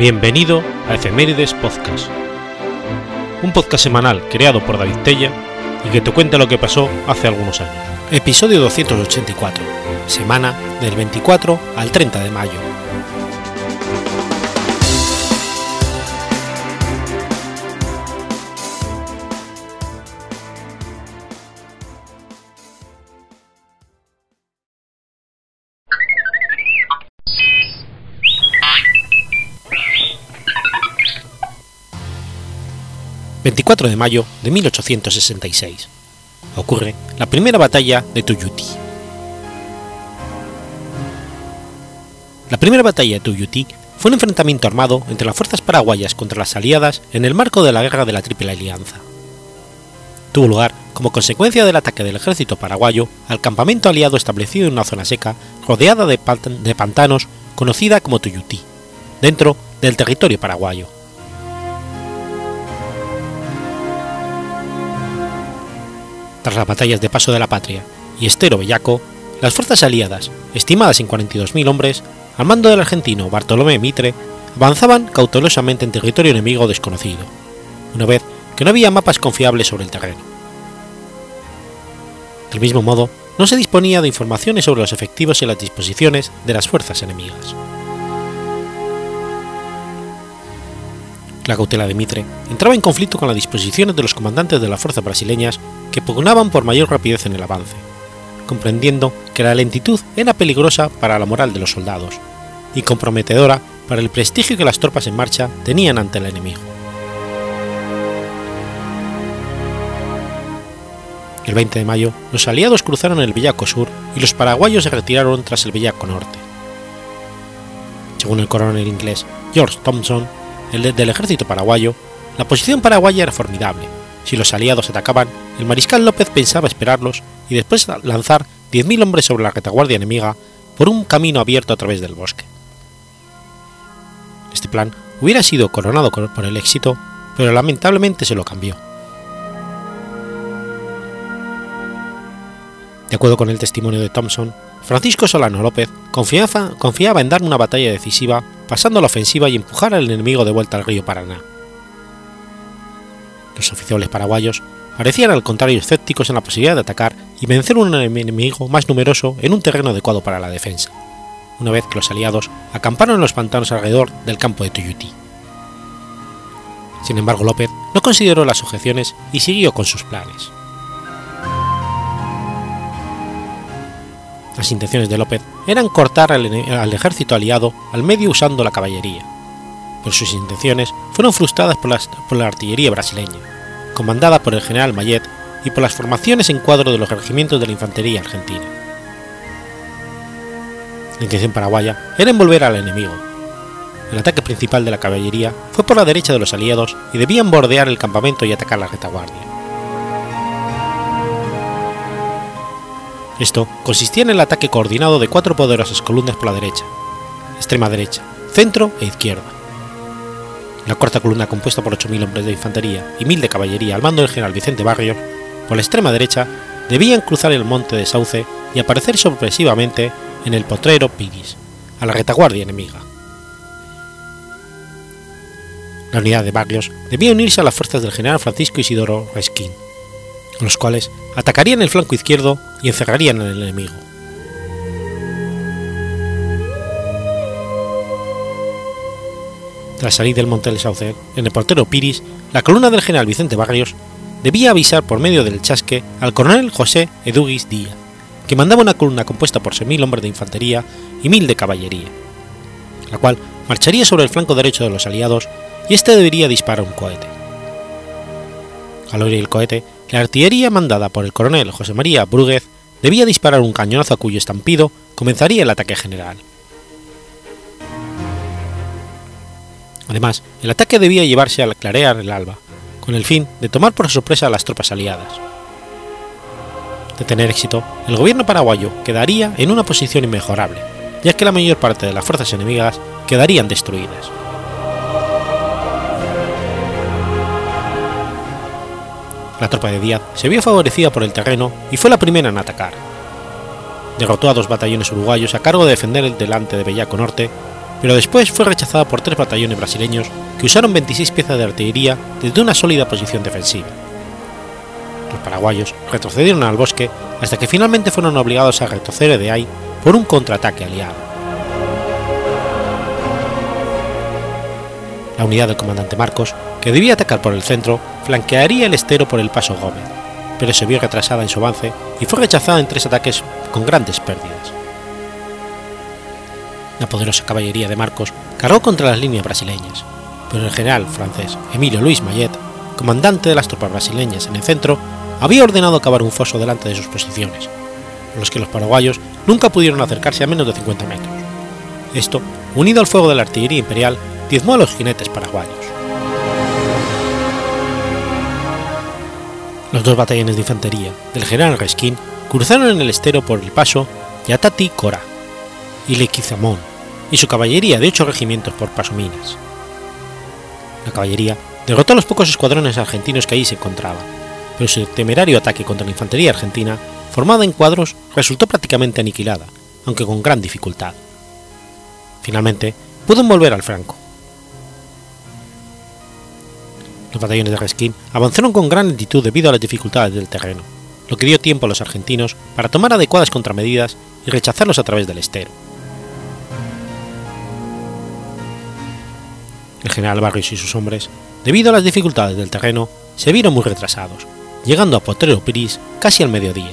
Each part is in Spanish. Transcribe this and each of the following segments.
Bienvenido a Efemérides Podcast, un podcast semanal creado por David Tella y que te cuenta lo que pasó hace algunos años. Episodio 284, semana del 24 al 30 de mayo. 24 de mayo de 1866. Ocurre la primera batalla de Tuyuti. La primera batalla de Tuyuti fue un enfrentamiento armado entre las fuerzas paraguayas contra las aliadas en el marco de la Guerra de la Triple Alianza. Tuvo lugar como consecuencia del ataque del ejército paraguayo al campamento aliado establecido en una zona seca rodeada de, pantanos conocida como Tuyutí, dentro del territorio paraguayo. Tras las batallas de Paso de la Patria y Estero Bellaco, las fuerzas aliadas, estimadas en 42.000 hombres, al mando del argentino Bartolomé Mitre, avanzaban cautelosamente en territorio enemigo desconocido, una vez que no había mapas confiables sobre el terreno. Del mismo modo, no se disponía de informaciones sobre los efectivos y las disposiciones de las fuerzas enemigas. La cautela de Mitre entraba en conflicto con las disposiciones de los comandantes de las fuerzas brasileñas que pugnaban por mayor rapidez en el avance, comprendiendo que la lentitud era peligrosa para la moral de los soldados y comprometedora para el prestigio que las tropas en marcha tenían ante el enemigo. El 20 de mayo, los aliados cruzaron el Bellaco Sur y los paraguayos se retiraron tras el Bellaco Norte. Según el coronel inglés George Thompson, el del ejército paraguayo, la posición paraguaya era formidable. Si los aliados atacaban, el mariscal López pensaba esperarlos y después lanzar 10.000 hombres sobre la retaguardia enemiga por un camino abierto a través del bosque. Este plan hubiera sido coronado por el éxito, pero lamentablemente se lo cambió. De acuerdo con el testimonio de Thompson, Francisco Solano López confiaba, confiaba en dar una batalla decisiva pasando la ofensiva y empujar al enemigo de vuelta al río Paraná. Los oficiales paraguayos parecían al contrario escépticos en la posibilidad de atacar y vencer un enemigo más numeroso en un terreno adecuado para la defensa, una vez que los aliados acamparon en los pantanos alrededor del campo de Tuyuti. Sin embargo, López no consideró las objeciones y siguió con sus planes. Las intenciones de López eran cortar al, ejército aliado al medio usando la caballería, pero sus intenciones fueron frustradas por, por la artillería brasileña, comandada por el general Mayet y por las formaciones en cuadro de los regimientos de la infantería argentina. La intención paraguaya era envolver al enemigo. El ataque principal de la caballería fue por la derecha de los aliados y debían bordear el campamento y atacar la retaguardia. Esto consistía en el ataque coordinado de cuatro poderosas columnas por la derecha, extrema derecha, centro e izquierda. La cuarta columna, compuesta por 8.000 hombres de infantería y 1.000 de caballería al mando del general Vicente Barrios, por la extrema derecha, debían cruzar el monte de Sauce y aparecer sorpresivamente en el potrero Piris, a la retaguardia enemiga. La unidad de Barrios debía unirse a las fuerzas del general Francisco Isidoro Resquín, los cuales atacarían el flanco izquierdo y encerrarían al enemigo. Tras salir del monte del Sauce, en el portero Piris, la columna del general Vicente Barrios debía avisar por medio del chasque al coronel José Eduguis Díaz, que mandaba una columna compuesta por 6.000 hombres de infantería y 1.000 de caballería, la cual marcharía sobre el flanco derecho de los aliados y éste debería disparar un cohete. Al oír el cohete, la artillería mandada por el coronel José María Brúguez debía disparar un cañonazo a cuyo estampido comenzaría el ataque general. Además, el ataque debía llevarse al clarear el alba, con el fin de tomar por sorpresa a las tropas aliadas. De tener éxito, el gobierno paraguayo quedaría en una posición inmejorable, ya que la mayor parte de las fuerzas enemigas quedarían destruidas. La tropa de Díaz se vio favorecida por el terreno y fue la primera en atacar. Derrotó a dos batallones uruguayos a cargo de defender el delante de Bellaco Norte pero después fue rechazada por tres batallones brasileños que usaron 26 piezas de artillería desde una sólida posición defensiva. Los paraguayos retrocedieron al bosque hasta que finalmente fueron obligados a retroceder de ahí por un contraataque aliado. La unidad del comandante Marcos, que debía atacar por el centro, flanquearía el estero por el paso Gómez, pero se vio retrasada en su avance y fue rechazada en tres ataques con grandes pérdidas. La poderosa caballería de Marcos cargó contra las líneas brasileñas, pero el general francés Emilio Luis Mayet, comandante de las tropas brasileñas en el centro, había ordenado cavar un foso delante de sus posiciones, por los que los paraguayos nunca pudieron acercarse a menos de 50 metros. Esto, unido al fuego de la artillería imperial, diezmó a los jinetes paraguayos. Los dos batallones de infantería del general Resquín cruzaron en el estero por el paso Yatati Cora y Lequizamón y su caballería de ocho regimientos por Pasominas. La caballería derrotó a los pocos escuadrones argentinos que allí se encontraban, pero su temerario ataque contra la infantería argentina, formada en cuadros, resultó prácticamente aniquilada, aunque con gran dificultad. Finalmente, pudo volver al Franco, los batallones de Resquín avanzaron con gran lentitud debido a las dificultades del terreno, lo que dio tiempo a los argentinos para tomar adecuadas contramedidas y rechazarlos a través del estero. El general Barrios y sus hombres, debido a las dificultades del terreno, se vieron muy retrasados, llegando a Potrero Piris casi al mediodía.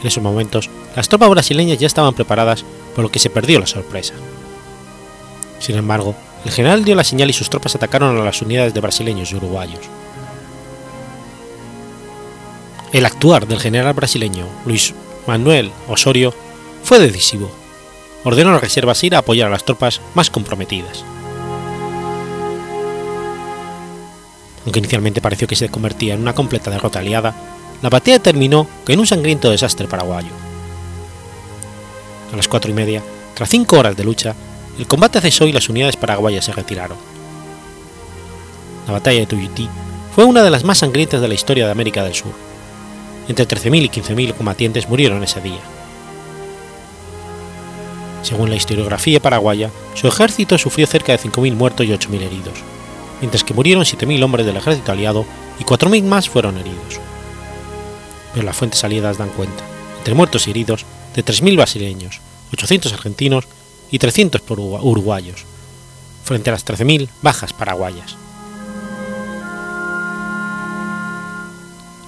En esos momentos, las tropas brasileñas ya estaban preparadas, por lo que se perdió la sorpresa. Sin embargo, el general dio la señal y sus tropas atacaron a las unidades de brasileños y uruguayos. El actuar del general brasileño Luis Manuel Osorio fue decisivo. Ordenó a las reservas ir a apoyar a las tropas más comprometidas. Aunque inicialmente pareció que se convertía en una completa derrota aliada, la batalla terminó en un sangriento desastre paraguayo. A las cuatro y media, tras cinco horas de lucha, el combate cesó y las unidades paraguayas se retiraron. La batalla de Tuyutí fue una de las más sangrientas de la historia de América del Sur. Entre 13.000 y 15.000 combatientes murieron ese día. Según la historiografía paraguaya, su ejército sufrió cerca de 5.000 muertos y 8.000 heridos, mientras que murieron 7.000 hombres del ejército aliado y 4.000 más fueron heridos. Pero las fuentes aliadas dan cuenta, entre muertos y heridos, de 3.000 brasileños, 800 argentinos y 300 por uruguayos, frente a las 13.000 bajas paraguayas.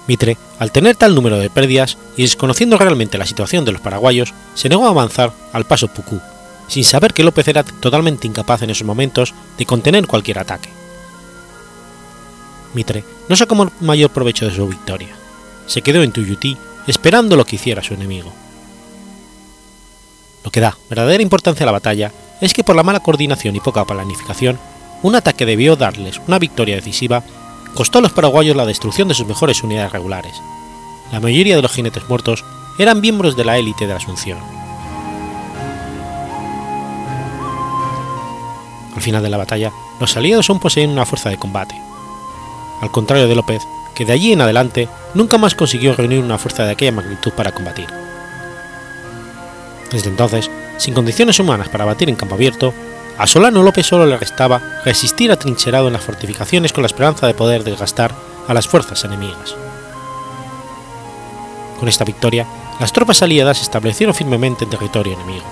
Mitre, al tener tal número de pérdidas y desconociendo realmente la situación de los paraguayos, se negó a avanzar al paso Pucú, sin saber que López era totalmente incapaz en esos momentos de contener cualquier ataque. Mitre no sacó mayor provecho de su victoria. Se quedó en Tuyutí esperando lo que hiciera su enemigo. Lo que da verdadera importancia a la batalla es que por la mala coordinación y poca planificación, un ataque debió darles una victoria decisiva costó a los paraguayos la destrucción de sus mejores unidades regulares. La mayoría de los jinetes muertos eran miembros de la élite de la Asunción. Al final de la batalla, los aliados aún poseen una fuerza de combate. Al contrario de López, que de allí en adelante nunca más consiguió reunir una fuerza de aquella magnitud para combatir. Desde entonces, sin condiciones humanas para batir en campo abierto, a Solano López solo le restaba resistir atrincherado en las fortificaciones con la esperanza de poder desgastar a las fuerzas enemigas. Con esta victoria, las tropas aliadas se establecieron firmemente en territorio enemigo.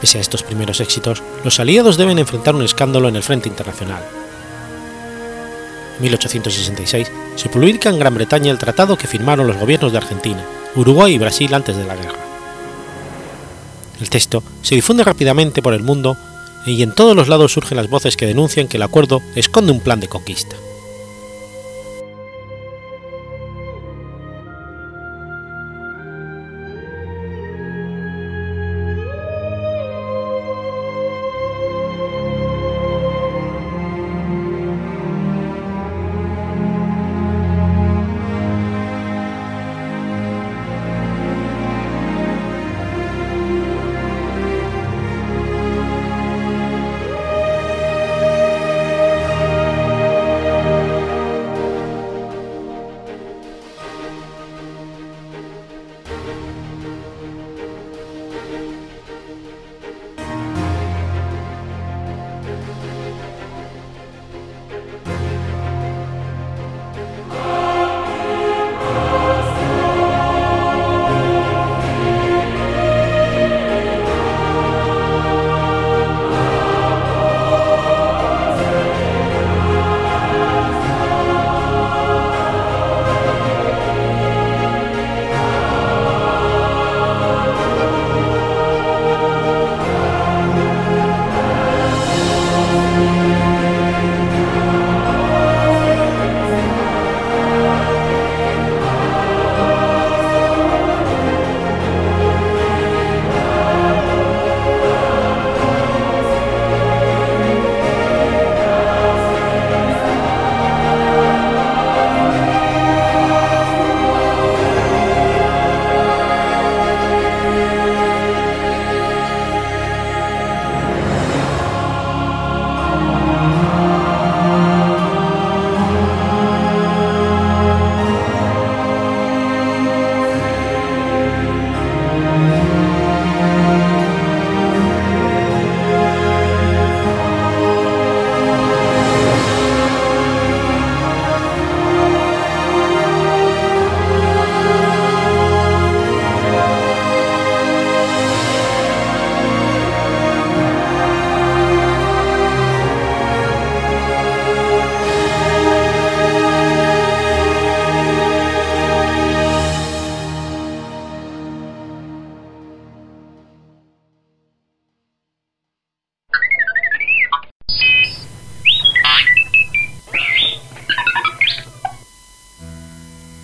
Pese a estos primeros éxitos, los aliados deben enfrentar un escándalo en el frente internacional. En 1866 se publica en Gran Bretaña el tratado que firmaron los gobiernos de Argentina, Uruguay y Brasil antes de la guerra. El texto se difunde rápidamente por el mundo y en todos los lados surgen las voces que denuncian que el acuerdo esconde un plan de conquista.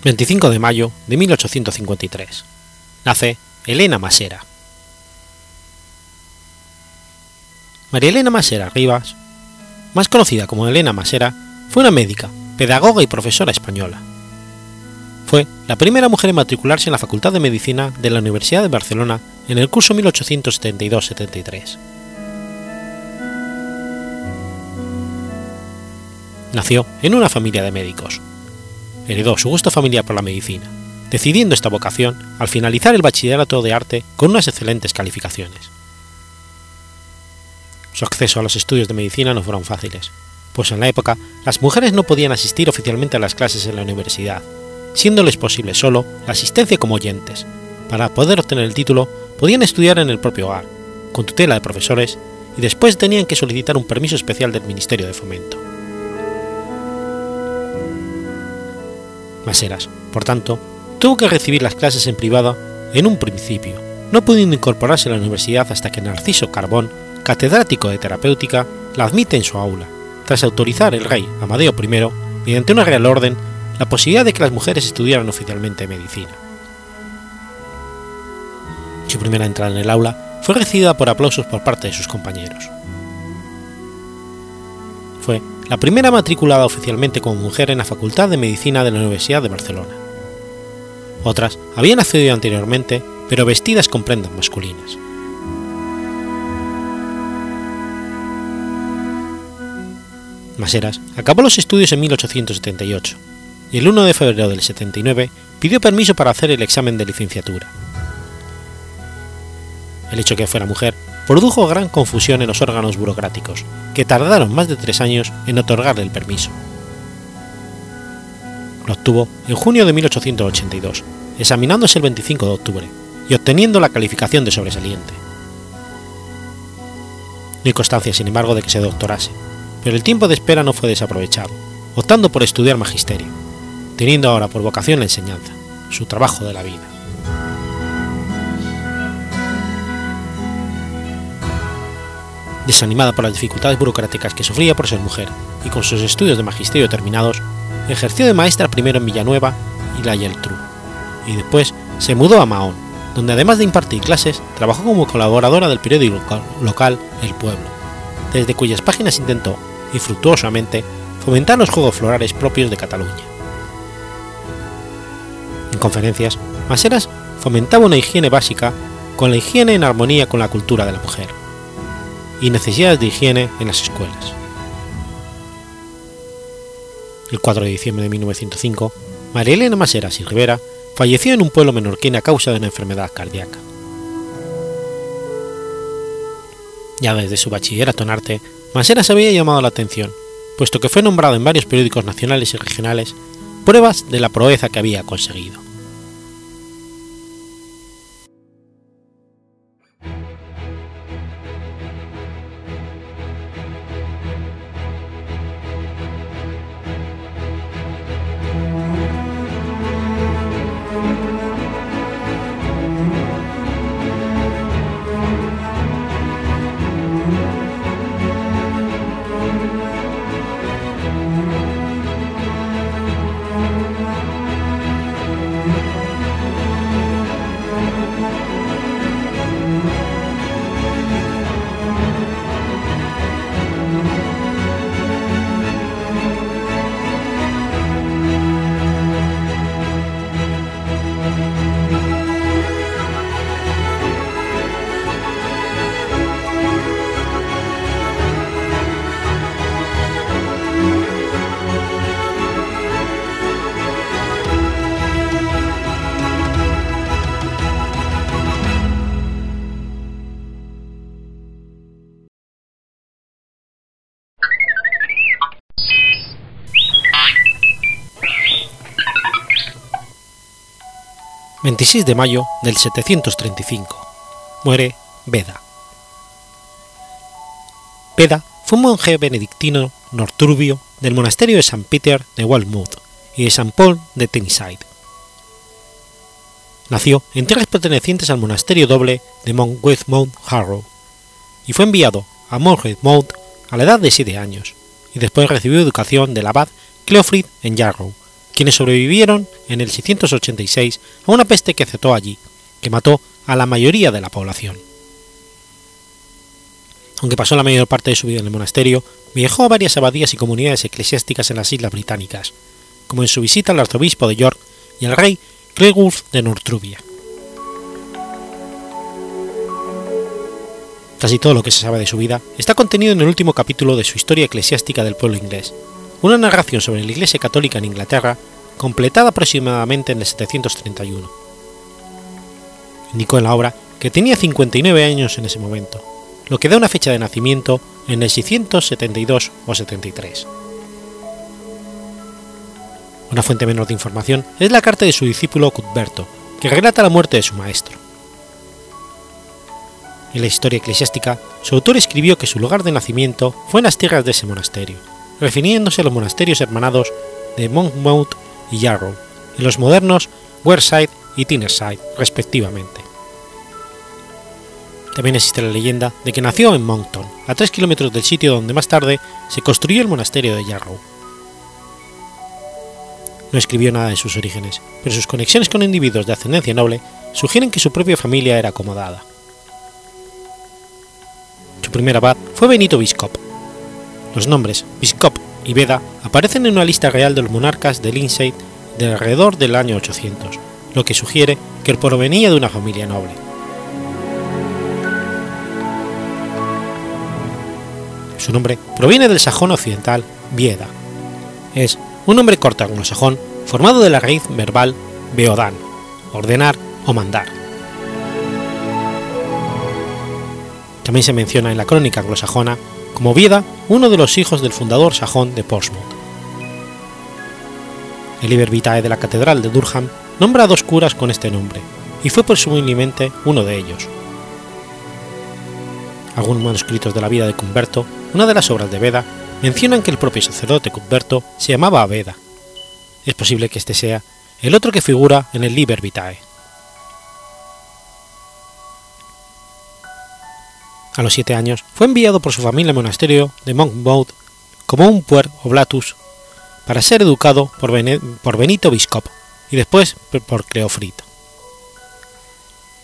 25 de mayo de 1853. Nace Elena Masera. María Elena Masera Rivas, más conocida como Elena Masera, fue una médica, pedagoga y profesora española. Fue la primera mujer en matricularse en la Facultad de Medicina de la Universidad de Barcelona en el curso 1872-73. Nació en una familia de médicos. Heredó su gusto familiar por la medicina, decidiendo esta vocación al finalizar el bachillerato de arte con unas excelentes calificaciones. Su acceso a los estudios de medicina no fueron fáciles, pues en la época las mujeres no podían asistir oficialmente a las clases en la universidad, siéndoles posible solo la asistencia como oyentes. Para poder obtener el título, podían estudiar en el propio hogar, con tutela de profesores, y después tenían que solicitar un permiso especial del Ministerio de Fomento. Maseras, por tanto, tuvo que recibir las clases en privado en un principio, no pudiendo incorporarse a la universidad hasta que Narciso Carbón, catedrático de terapéutica, la admite en su aula, tras autorizar el rey Amadeo I, mediante una real orden, la posibilidad de que las mujeres estudiaran oficialmente medicina. Su primera entrada en el aula fue recibida por aplausos por parte de sus compañeros. Fue la primera matriculada oficialmente como mujer en la Facultad de Medicina de la Universidad de Barcelona. Otras habían accedido anteriormente, pero vestidas con prendas masculinas. Maseras acabó los estudios en 1878 y el 1 de febrero del 79 pidió permiso para hacer el examen de licenciatura. El hecho de que fuera mujer produjo gran confusión en los órganos burocráticos, que tardaron más de tres años en otorgarle el permiso. Lo obtuvo en junio de 1882, examinándose el 25 de octubre y obteniendo la calificación de sobresaliente. No hay constancia, sin embargo, de que se doctorase, pero el tiempo de espera no fue desaprovechado, optando por estudiar magisterio, teniendo ahora por vocación la enseñanza, su trabajo de la vida. Desanimada por las dificultades burocráticas que sufría por ser mujer y con sus estudios de magisterio terminados, ejerció de maestra primero en Villanueva y la Yeltru, y después se mudó a Mahón, donde además de impartir clases, trabajó como colaboradora del periódico local El Pueblo, desde cuyas páginas intentó, infructuosamente, fomentar los juegos florales propios de Cataluña. En conferencias, Maseras fomentaba una higiene básica con la higiene en armonía con la cultura de la mujer y necesidades de higiene en las escuelas. El 4 de diciembre de 1905, María Elena Maseras y Rivera falleció en un pueblo menorquín a causa de una enfermedad cardíaca. Ya desde su bachillerato en arte, Maseras había llamado la atención, puesto que fue nombrado en varios periódicos nacionales y regionales pruebas de la proeza que había conseguido. 26 de mayo del 735. Muere Beda. Beda fue un monje benedictino norturbio del monasterio de San Peter de Walmouth y de San Paul de Tennyside. Nació en tierras pertenecientes al monasterio doble de Mount Harrow y fue enviado a Mount a la edad de 7 años y después recibió educación del abad Cleofrid en Yarrow, quienes sobrevivieron en el 686 a una peste que azotó allí, que mató a la mayoría de la población. Aunque pasó la mayor parte de su vida en el monasterio, viajó a varias abadías y comunidades eclesiásticas en las islas británicas, como en su visita al arzobispo de York y al rey Clegulf de Northruvia. Casi todo lo que se sabe de su vida está contenido en el último capítulo de su Historia eclesiástica del pueblo inglés, una narración sobre la Iglesia Católica en Inglaterra, completada aproximadamente en el 731. Indicó en la obra que tenía 59 años en ese momento, lo que da una fecha de nacimiento en el 672 o 73. Una fuente menor de información es la carta de su discípulo Cuthberto, que relata la muerte de su maestro. En la historia eclesiástica, su autor escribió que su lugar de nacimiento fue en las tierras de ese monasterio, refiriéndose a los monasterios hermanados de Monmouth y Yarrow, en los modernos Wearside y Tyneside, respectivamente. También existe la leyenda de que nació en Moncton, a 3 kilómetros del sitio donde más tarde se construyó el monasterio de Yarrow. No escribió nada de sus orígenes, pero sus conexiones con individuos de ascendencia noble sugieren que su propia familia era acomodada. Su primer abad fue Benito Biscop. Los nombres Biscop y Beda aparecen en una lista real de los monarcas de Lindsay de alrededor del año 800, lo que sugiere que él provenía de una familia noble. Su nombre proviene del sajón occidental Bieda. Es un nombre corto anglosajón formado de la raíz verbal beodan, ordenar o mandar. También se menciona en la crónica anglosajona como Bieda uno de los hijos del fundador sajón de Portsmouth. El Liber Vitae de la Catedral de Durham nombra a dos curas con este nombre, y fue presumiblemente uno de ellos. Algunos manuscritos de la vida de Cumberto, una de las obras de Beda, mencionan que el propio sacerdote Cuthberto se llamaba Beda. Es posible que este sea el otro que figura en el Liber Vitae. A los siete años fue enviado por su familia al monasterio de Monmouth como un puer oblatus para ser educado por, Benito Biscop y después por Cleofrito.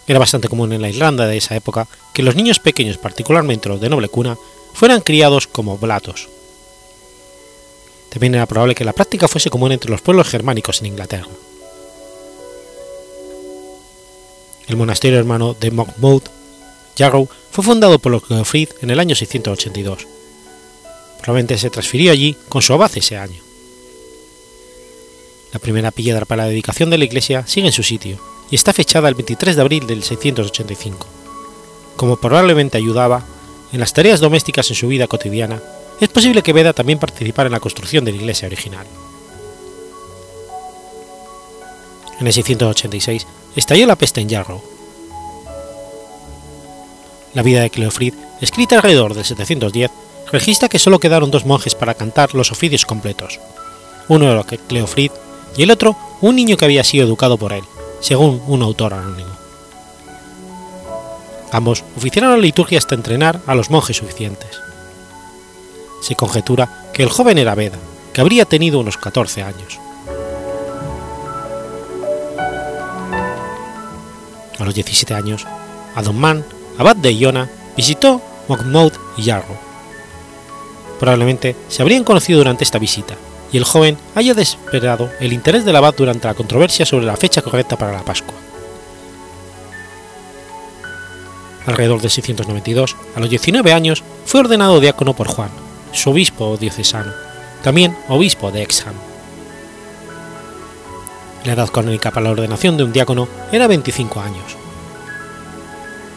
Era bastante común en la Irlanda de esa época que los niños pequeños, particularmente los de noble cuna, fueran criados como oblatos. También era probable que la práctica fuese común entre los pueblos germánicos en Inglaterra. El monasterio hermano de Monmouth, Jarrow, fue fundado por los Geoffrey en el año 682. Probablemente se transfirió allí con su abad ese año. La primera piedra para la dedicación de la iglesia sigue en su sitio y está fechada el 23 de abril del 685. Como probablemente ayudaba en las tareas domésticas en su vida cotidiana, es posible que Beda también participara en la construcción de la iglesia original. En el 686 estalló la peste en Yarrow. La vida de Cleofrid, escrita alrededor del 710, registra que solo quedaron dos monjes para cantar los oficios completos, uno era Cleofrid y el otro un niño que había sido educado por él, según un autor anónimo. Ambos oficiaron la liturgia hasta entrenar a los monjes suficientes. Se conjetura que el joven era Beda, que habría tenido unos 14 años. A los 17 años, Adonman, abad de Iona, visitó Monmouth y Yarrow. Probablemente se habrían conocido durante esta visita, y el joven haya desesperado el interés del abad durante la controversia sobre la fecha correcta para la Pascua. Alrededor de 692, a los 19 años, fue ordenado diácono por Juan, su obispo diocesano, también obispo de Exham. La edad canónica para la ordenación de un diácono era 25 años.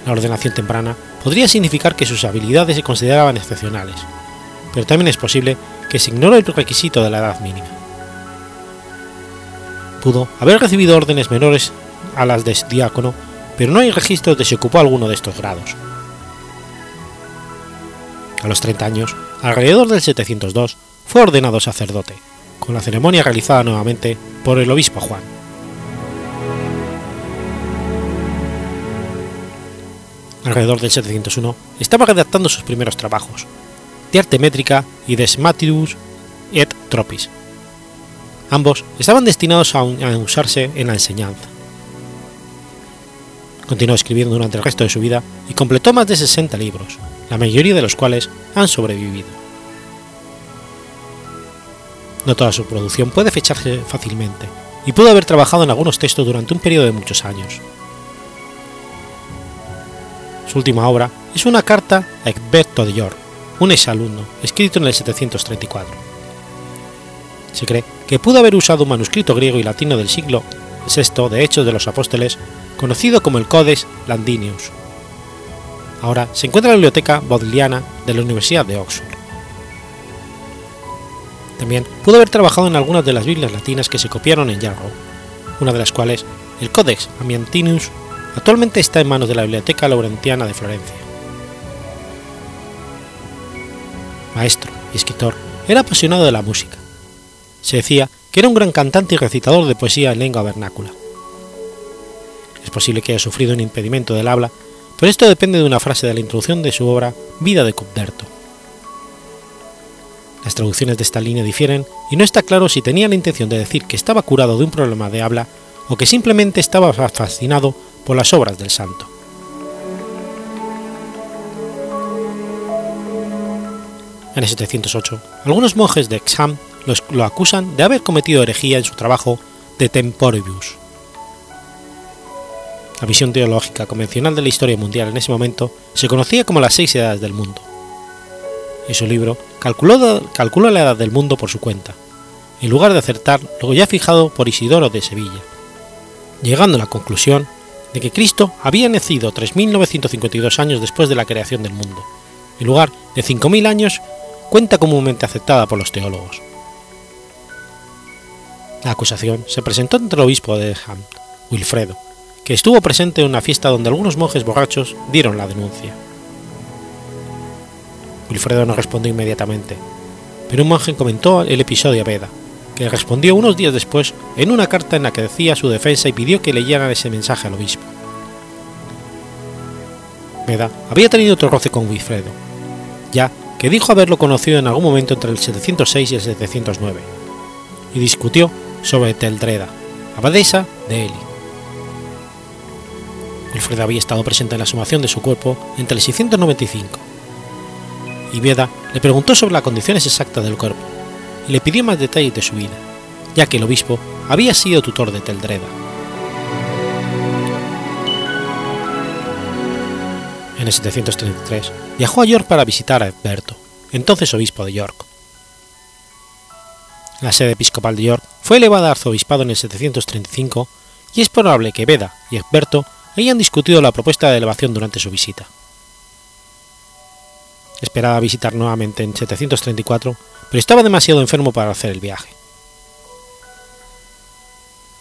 La ordenación temprana podría significar que sus habilidades se consideraban excepcionales, pero también es posible que se ignoró el requisito de la edad mínima. Pudo haber recibido órdenes menores a las de diácono, pero no hay registros de si ocupó alguno de estos grados. A los 30 años, alrededor del 702, fue ordenado sacerdote, con la ceremonia realizada nuevamente por el obispo Juan. Alrededor del 701, estaba redactando sus primeros trabajos, de arte métrica y de et Tropis. Ambos estaban destinados a, usarse en la enseñanza. Continuó escribiendo durante el resto de su vida y completó más de 60 libros, la mayoría de los cuales han sobrevivido. No toda su producción puede fecharse fácilmente, y pudo haber trabajado en algunos textos durante un periodo de muchos años. Su última obra es una carta a Egberto de York, un exalumno, escrito en el 734. Se cree que pudo haber usado un manuscrito griego y latino del siglo VI de Hechos de los Apóstoles, conocido como el Codex Landinius. Ahora se encuentra en la Biblioteca Bodleiana de la Universidad de Oxford. También pudo haber trabajado en algunas de las Biblias latinas que se copiaron en Jarrow, una de las cuales, el Codex Amiantinus, actualmente está en manos de la Biblioteca Laurentiana de Florencia. Maestro y escritor, era apasionado de la música. Se decía que era un gran cantante y recitador de poesía en lengua vernácula. Es posible que haya sufrido un impedimento del habla, pero esto depende de una frase de la introducción de su obra Vida de Cubderto. Las traducciones de esta línea difieren y no está claro si tenía la intención de decir que estaba curado de un problema de habla o que simplemente estaba fascinado por las obras del santo. En el 708, algunos monjes de Exham lo acusan de haber cometido herejía en su trabajo de Temporibus. La visión teológica convencional de la historia mundial en ese momento se conocía como las seis edades del mundo. En su libro calculó, calculó la edad del mundo por su cuenta, en lugar de acertar lo ya fijado por Isidoro de Sevilla, llegando a la conclusión de que Cristo había nacido 3.952 años después de la creación del mundo, en lugar de 5.000 años, cuenta comúnmente aceptada por los teólogos. La acusación se presentó ante el obispo de Ham, Wilfredo, que estuvo presente en una fiesta donde algunos monjes borrachos dieron la denuncia. Wilfredo no respondió inmediatamente, pero un monje comentó el episodio a Beda, que respondió unos días después en una carta en la que decía su defensa y pidió que leyeran ese mensaje al obispo. Beda había tenido otro roce con Wilfredo, ya que dijo haberlo conocido en algún momento entre el 706 y el 709, y discutió sobre Teldreda, abadesa de Eli. Wilfredo había estado presente en la sumación de su cuerpo entre el 695 y Beda le preguntó sobre las condiciones exactas del cuerpo le pidió más detalles de su vida, ya que el obispo había sido tutor de Teldreda. En el 733 viajó a York para visitar a Egberto, entonces obispo de York. La sede episcopal de York fue elevada a arzobispado en el 735 y es probable que Beda y Egberto hayan discutido la propuesta de elevación durante su visita. Esperaba visitar nuevamente en 734, pero estaba demasiado enfermo para hacer el viaje.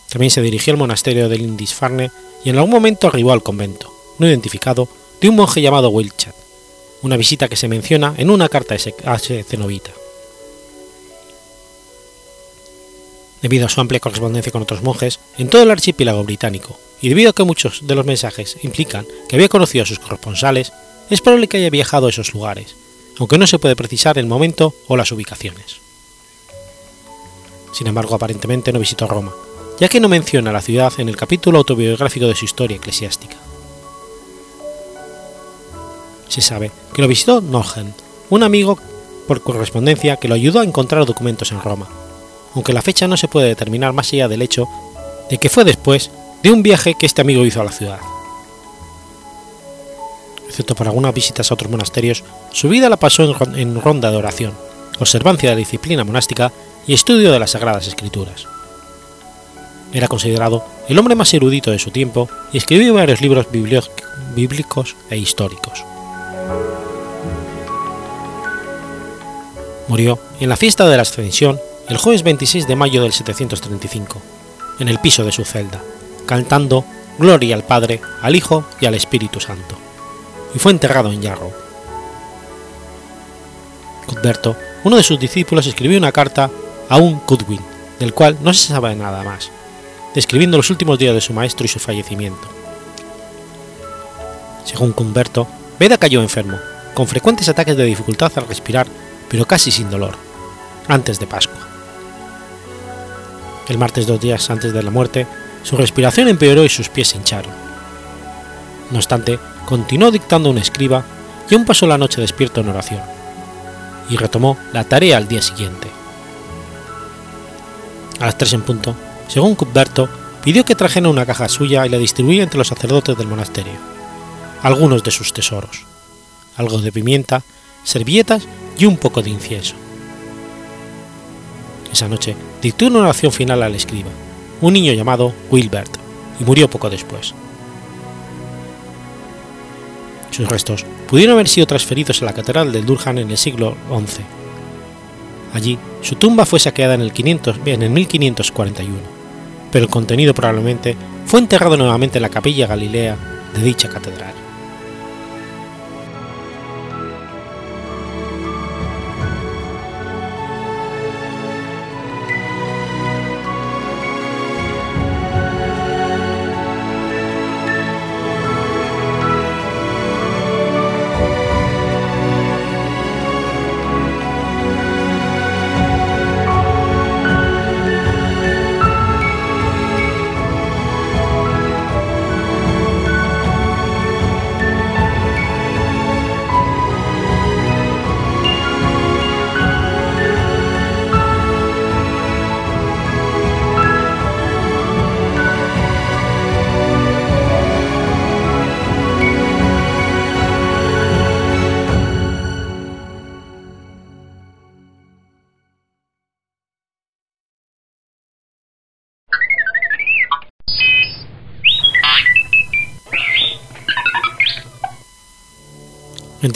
También se dirigió al monasterio del Lindisfarne y en algún momento arribó al convento, no identificado, de un monje llamado Wilchat, una visita que se menciona en una carta a ese cenobita. Debido a su amplia correspondencia con otros monjes en todo el archipiélago británico, y debido a que muchos de los mensajes implican que había conocido a sus corresponsales, es probable que haya viajado a esos lugares, aunque no se puede precisar el momento o las ubicaciones. Sin embargo, aparentemente no visitó Roma, ya que no menciona la ciudad en el capítulo autobiográfico de su historia eclesiástica. Se sabe que lo visitó Norgen, un amigo por correspondencia que lo ayudó a encontrar documentos en Roma, aunque la fecha no se puede determinar más allá del hecho de que fue después de un viaje que este amigo hizo a la ciudad excepto por algunas visitas a otros monasterios, su vida la pasó en ronda de oración, observancia de la disciplina monástica y estudio de las Sagradas Escrituras. Era considerado el hombre más erudito de su tiempo y escribió varios libros bíblicos e históricos. Murió en la fiesta de la Ascensión el jueves 26 de mayo del 735, en el piso de su celda, cantando Gloria al Padre, al Hijo y al Espíritu Santo y fue enterrado en Yarrow. Cuthberto, uno de sus discípulos, escribió una carta a un Cudwin, del cual no se sabe nada más, describiendo los últimos días de su maestro y su fallecimiento. Según Cuthberto, Beda cayó enfermo, con frecuentes ataques de dificultad al respirar, pero casi sin dolor, antes de Pascua. El martes, dos días antes de la muerte, su respiración empeoró y sus pies se hincharon. No obstante, continuó dictando un escriba y aún pasó la noche despierto en oración, y retomó la tarea al día siguiente. A las tres en punto, según Cuthberto, pidió que trajeran una caja suya y la distribuía entre los sacerdotes del monasterio, algunos de sus tesoros, algo de pimienta, servilletas y un poco de incienso. Esa noche dictó una oración final al escriba, un niño llamado Wilbert, y murió poco después. Sus restos pudieron haber sido transferidos a la catedral de Durham en el siglo XI. Allí, su tumba fue saqueada en el, 500, en el 1541 pero el contenido probablemente fue enterrado nuevamente en la capilla Galilea de dicha catedral.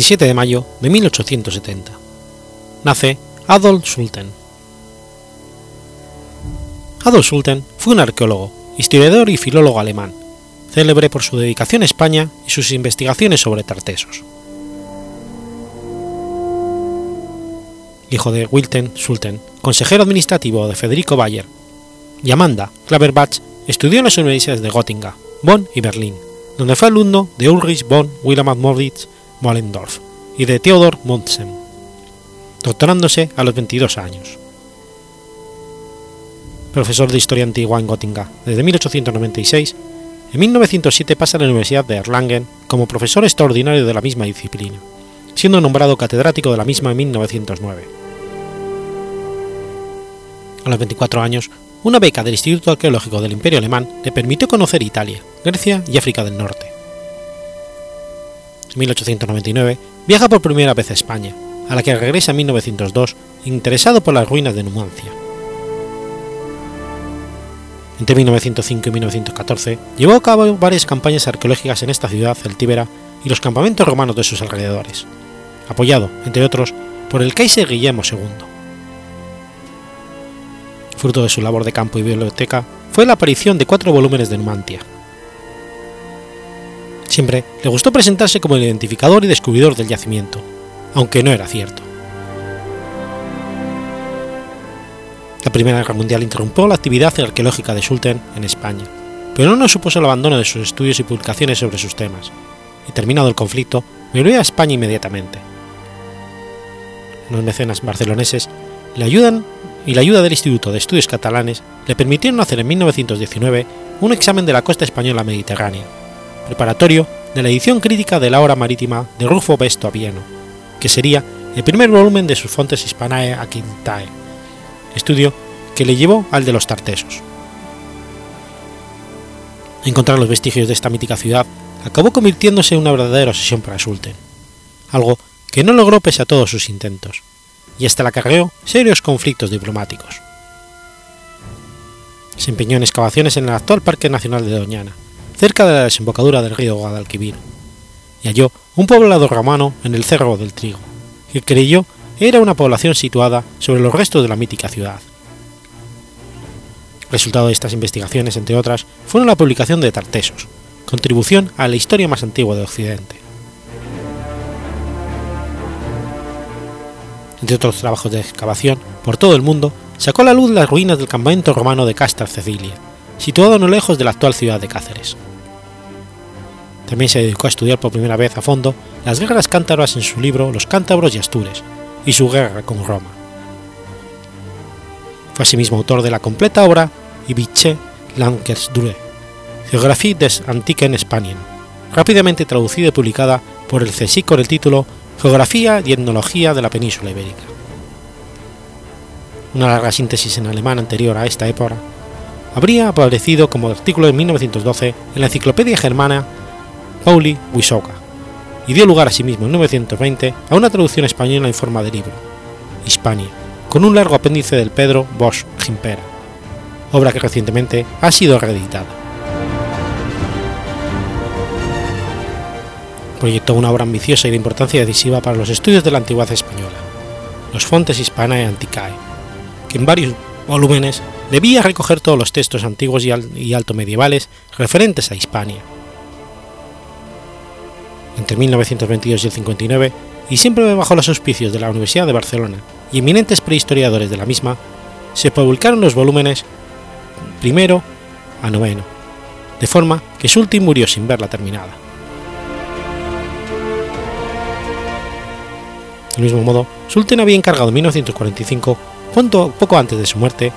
27 de mayo de 1870. Nace Adolf Sulten. Adolf Sulten fue un arqueólogo, historiador y filólogo alemán, célebre por su dedicación a España y sus investigaciones sobre Tartesos. Hijo de Wilten Sulten, consejero administrativo de Federico Bayer, y Amanda Klaverbach estudió en las universidades de Göttingen, Bonn y Berlín, donde fue alumno de Ulrich von Wilhelm Moritz Mollendorf y de Theodor Mommsen, doctorándose a los 22 años. Profesor de Historia Antigua en Göttingen desde 1896, en 1907 pasa a la Universidad de Erlangen como profesor extraordinario de la misma disciplina, siendo nombrado catedrático de la misma en 1909. A los 24 años, una beca del Instituto Arqueológico del Imperio Alemán le permitió conocer Italia, Grecia y África del Norte. En 1899 viaja por primera vez a España, a la que regresa en 1902, interesado por las ruinas de Numancia. Entre 1905 y 1914 llevó a cabo varias campañas arqueológicas en esta ciudad celtíbera y los campamentos romanos de sus alrededores, apoyado, entre otros, por el Kaiser Guillermo II. Fruto de su labor de campo y biblioteca fue la aparición de cuatro volúmenes de Numantia, Siempre le gustó presentarse como el identificador y descubridor del yacimiento, aunque no era cierto. La Primera Guerra Mundial interrumpió la actividad arqueológica de Sultan en España, pero no supuso el abandono de sus estudios y publicaciones sobre sus temas, y terminado el conflicto, volvió a España inmediatamente. Los mecenas barceloneses le ayudan y la ayuda del Instituto de Estudios Catalanes le permitieron hacer en 1919 un examen de la costa española mediterránea, preparatorio de la edición crítica de la obra marítima de Rufo Besto Avieno, que sería el primer volumen de sus Fontes Hispanae Aquintae, estudio que le llevó al de los Tartesos. Encontrar los vestigios de esta mítica ciudad acabó convirtiéndose en una verdadera obsesión para Sulten, algo que no logró pese a todos sus intentos, y hasta la acarreó serios conflictos diplomáticos. Se empeñó en excavaciones en el actual Parque Nacional de Doñana, cerca de la desembocadura del río Guadalquivir, y halló un poblado romano en el Cerro del Trigo, que creyó era una población situada sobre los restos de la mítica ciudad. Resultado de estas investigaciones, entre otras, fueron la publicación de Tartesos, contribución a la historia más antigua de Occidente. Entre otros trabajos de excavación por todo el mundo, sacó a la luz las ruinas del campamento romano de Castra Cecilia, situado no lejos de la actual ciudad de Cáceres. También se dedicó a estudiar por primera vez a fondo las guerras cántabras en su libro Los cántabros y Astures y su guerra con Roma. Fue asimismo autor de la completa obra Vichy Languedoc, Geographie des Antiquen Spanien, rápidamente traducida y publicada por el CSIC con el título Geografía y Etnología de la Península Ibérica. Una larga síntesis en alemán anterior a esta época habría aparecido como artículo en 1912 en la Enciclopedia Germana Pauli Wisoka y dio lugar asimismo en 1920 a una traducción española en forma de libro, Hispania, con un largo apéndice del Pedro Bosch Gimpera, obra que recientemente ha sido reeditada. Proyectó una obra ambiciosa y de importancia decisiva para los estudios de la antigüedad española, los Fontes Hispanae Anticae, que en varios volúmenes debía recoger todos los textos antiguos y, alto medievales referentes a Hispania. Entre 1922 y el 59, y siempre bajo los auspicios de la Universidad de Barcelona y eminentes prehistoriadores de la misma, se publicaron los volúmenes primero a noveno, de forma que Sultin murió sin verla terminada. Del mismo modo, Sultan había encargado en 1945, poco antes de su muerte,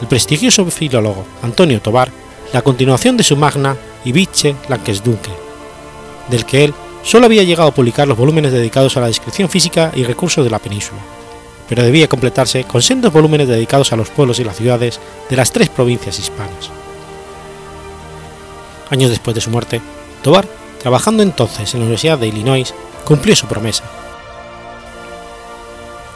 el prestigioso filólogo Antonio Tobar la continuación de su magna Ibice Lankesdunke, del que él solo había llegado a publicar los volúmenes dedicados a la descripción física y recursos de la península, pero debía completarse con sendos volúmenes dedicados a los pueblos y las ciudades de las tres provincias hispanas. Años después de su muerte, Tobar, trabajando entonces en la Universidad de Illinois, cumplió su promesa.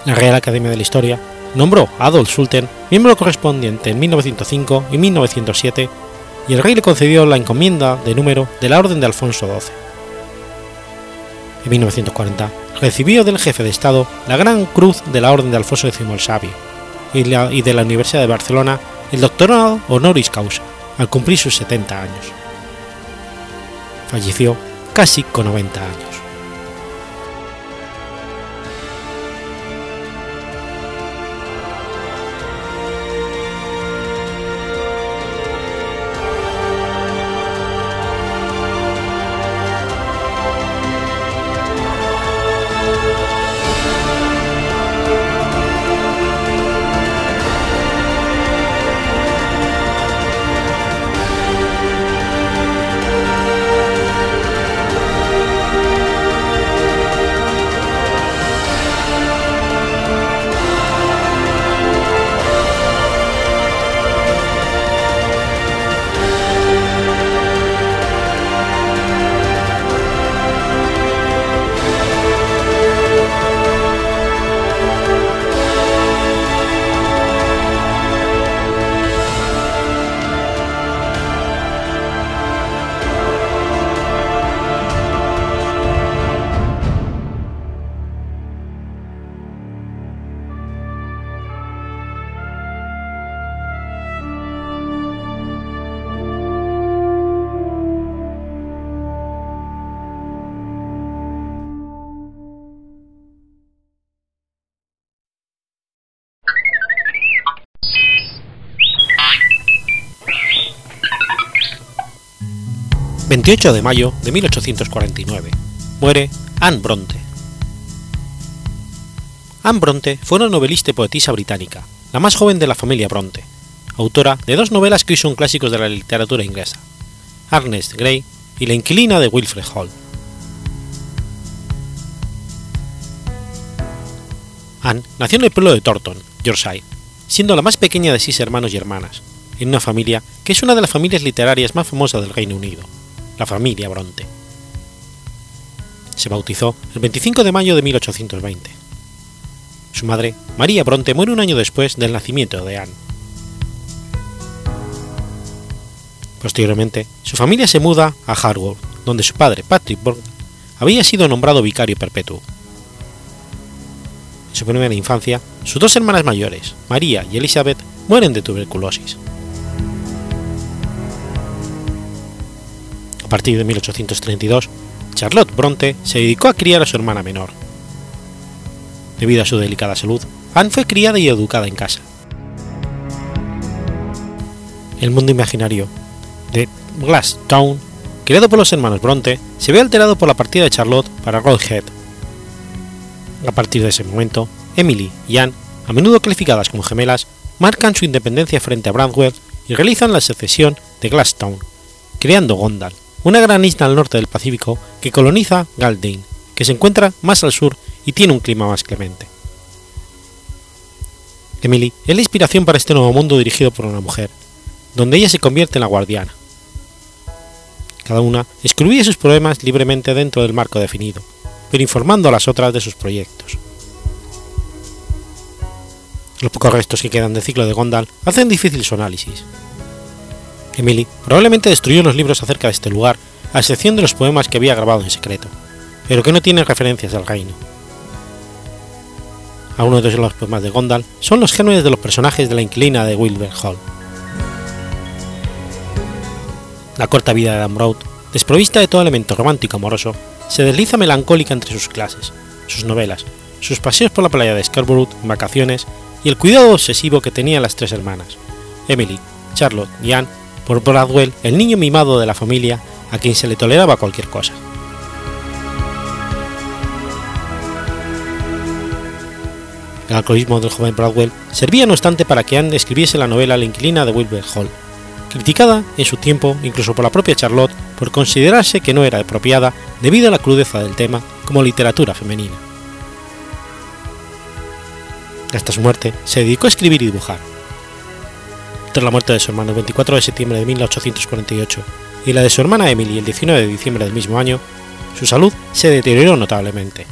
La Real Academia de la Historia nombró a Adolf Sultan miembro correspondiente en 1905 y 1907 y el rey le concedió la encomienda de número de la Orden de Alfonso XII. En 1940 recibió del jefe de Estado la Gran Cruz de la Orden de Alfonso X el Sabio y de la Universidad de Barcelona el doctorado honoris causa al cumplir sus 70 años. Falleció casi con 90 años. 28 de mayo de 1849. Muere Anne Bronte. Anne Bronte fue una novelista y poetisa británica, la más joven de la familia Bronte, autora de dos novelas que hoy son clásicos de la literatura inglesa, Ernest Gray y La inquilina de Wilfred Hall. Anne nació en el pueblo de Thornton, Yorkshire, siendo la más pequeña de seis hermanos y hermanas, en una familia que es una de las familias literarias más famosas del Reino Unido la familia Bronte. Se bautizó el 25 de mayo de 1820. Su madre, María Bronte, muere un año después del nacimiento de Anne. Posteriormente, su familia se muda a Harwood, donde su padre, Patrick Bronte, había sido nombrado vicario perpetuo. En su primera infancia, sus dos hermanas mayores, María y Elizabeth, mueren de tuberculosis. Partir de 1832, Charlotte Bronte se dedicó a criar a su hermana menor. Debido a su delicada salud, Anne fue criada y educada en casa. El mundo imaginario de Glass Town, creado por los hermanos Bronte, se ve alterado por la partida de Charlotte para Roadhead. A partir de ese momento, Emily y Anne, a menudo calificadas como gemelas, marcan su independencia frente a Branwell y realizan la secesión de Glasstown, creando Gondal, una gran isla al norte del Pacífico que coloniza Galdane, que se encuentra más al sur y tiene un clima más clemente. Emily es la inspiración para este nuevo mundo dirigido por una mujer, donde ella se convierte en la guardiana. Cada una escribía sus problemas libremente dentro del marco definido, pero informando a las otras de sus proyectos. Los pocos restos que quedan del ciclo de Gondal hacen difícil su análisis. Emily probablemente destruyó los libros acerca de este lugar, a excepción de los poemas que había grabado en secreto, pero que no tienen referencias al reino. Algunos de los poemas de Gondal son los gérmenes de los personajes de la inquilina de Wilbur Hall. La corta vida de Ambrose, desprovista de todo elemento romántico amoroso, se desliza melancólica entre sus clases, sus novelas, sus paseos por la playa de Scarborough vacaciones y el cuidado obsesivo que tenían las tres hermanas, Emily, Charlotte y Anne, por Bradwell, el niño mimado de la familia a quien se le toleraba cualquier cosa. El alcoholismo del joven Bradwell servía no obstante para que Anne escribiese la novela La inquilina de Wilbur Hall, criticada en su tiempo incluso por la propia Charlotte por considerarse que no era apropiada debido a la crudeza del tema como literatura femenina. Hasta su muerte se dedicó a escribir y dibujar. Tras la muerte de su hermano el 24 de septiembre de 1848 y la de su hermana Emily el 19 de diciembre del mismo año, su salud se deterioró notablemente.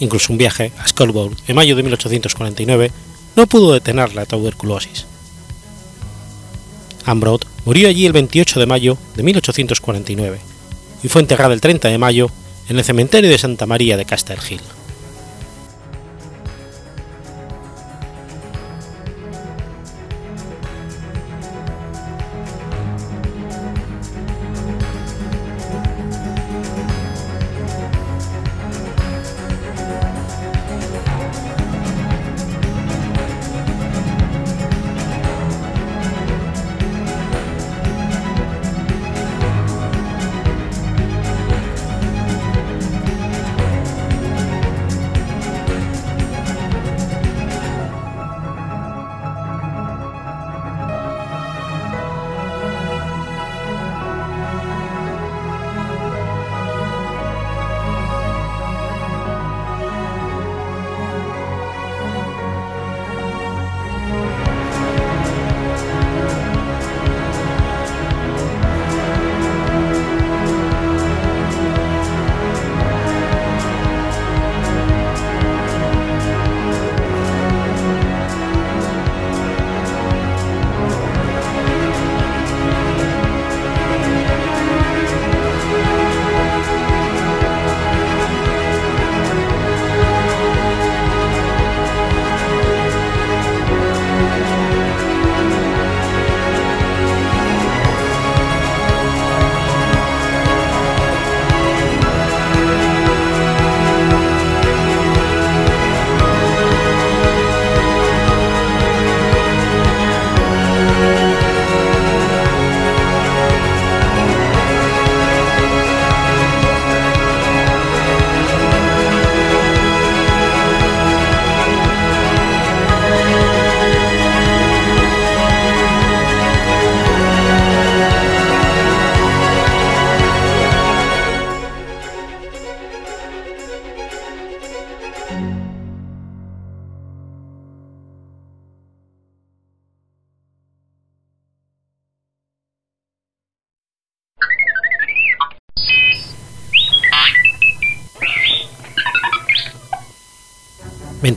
Incluso un viaje a Scarborough en mayo de 1849 no pudo detener la tuberculosis. Ambrose murió allí el 28 de mayo de 1849 y fue enterrada el 30 de mayo en el cementerio de Santa María de Castle Hill.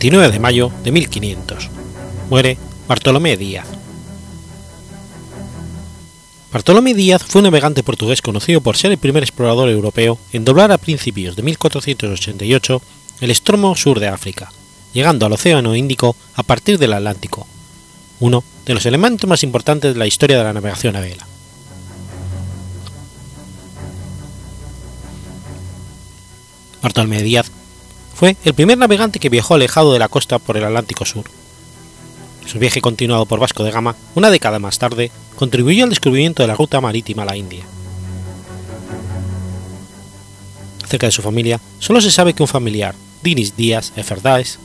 29 de mayo de 1500. Muere Bartolomé Díaz. Bartolomé Díaz fue un navegante portugués conocido por ser el primer explorador europeo en doblar a principios de 1488 el extremo sur de África, llegando al Océano Índico a partir del Atlántico, uno de los elementos más importantes de la historia de la navegación a vela. Bartolomé Díaz fue el primer navegante que viajó alejado de la costa por el Atlántico Sur. Su viaje continuado por Vasco de Gama, una década más tarde, contribuyó al descubrimiento de la ruta marítima a la India. Acerca de su familia, solo se sabe que un familiar, Dinis Díaz Eferdáez,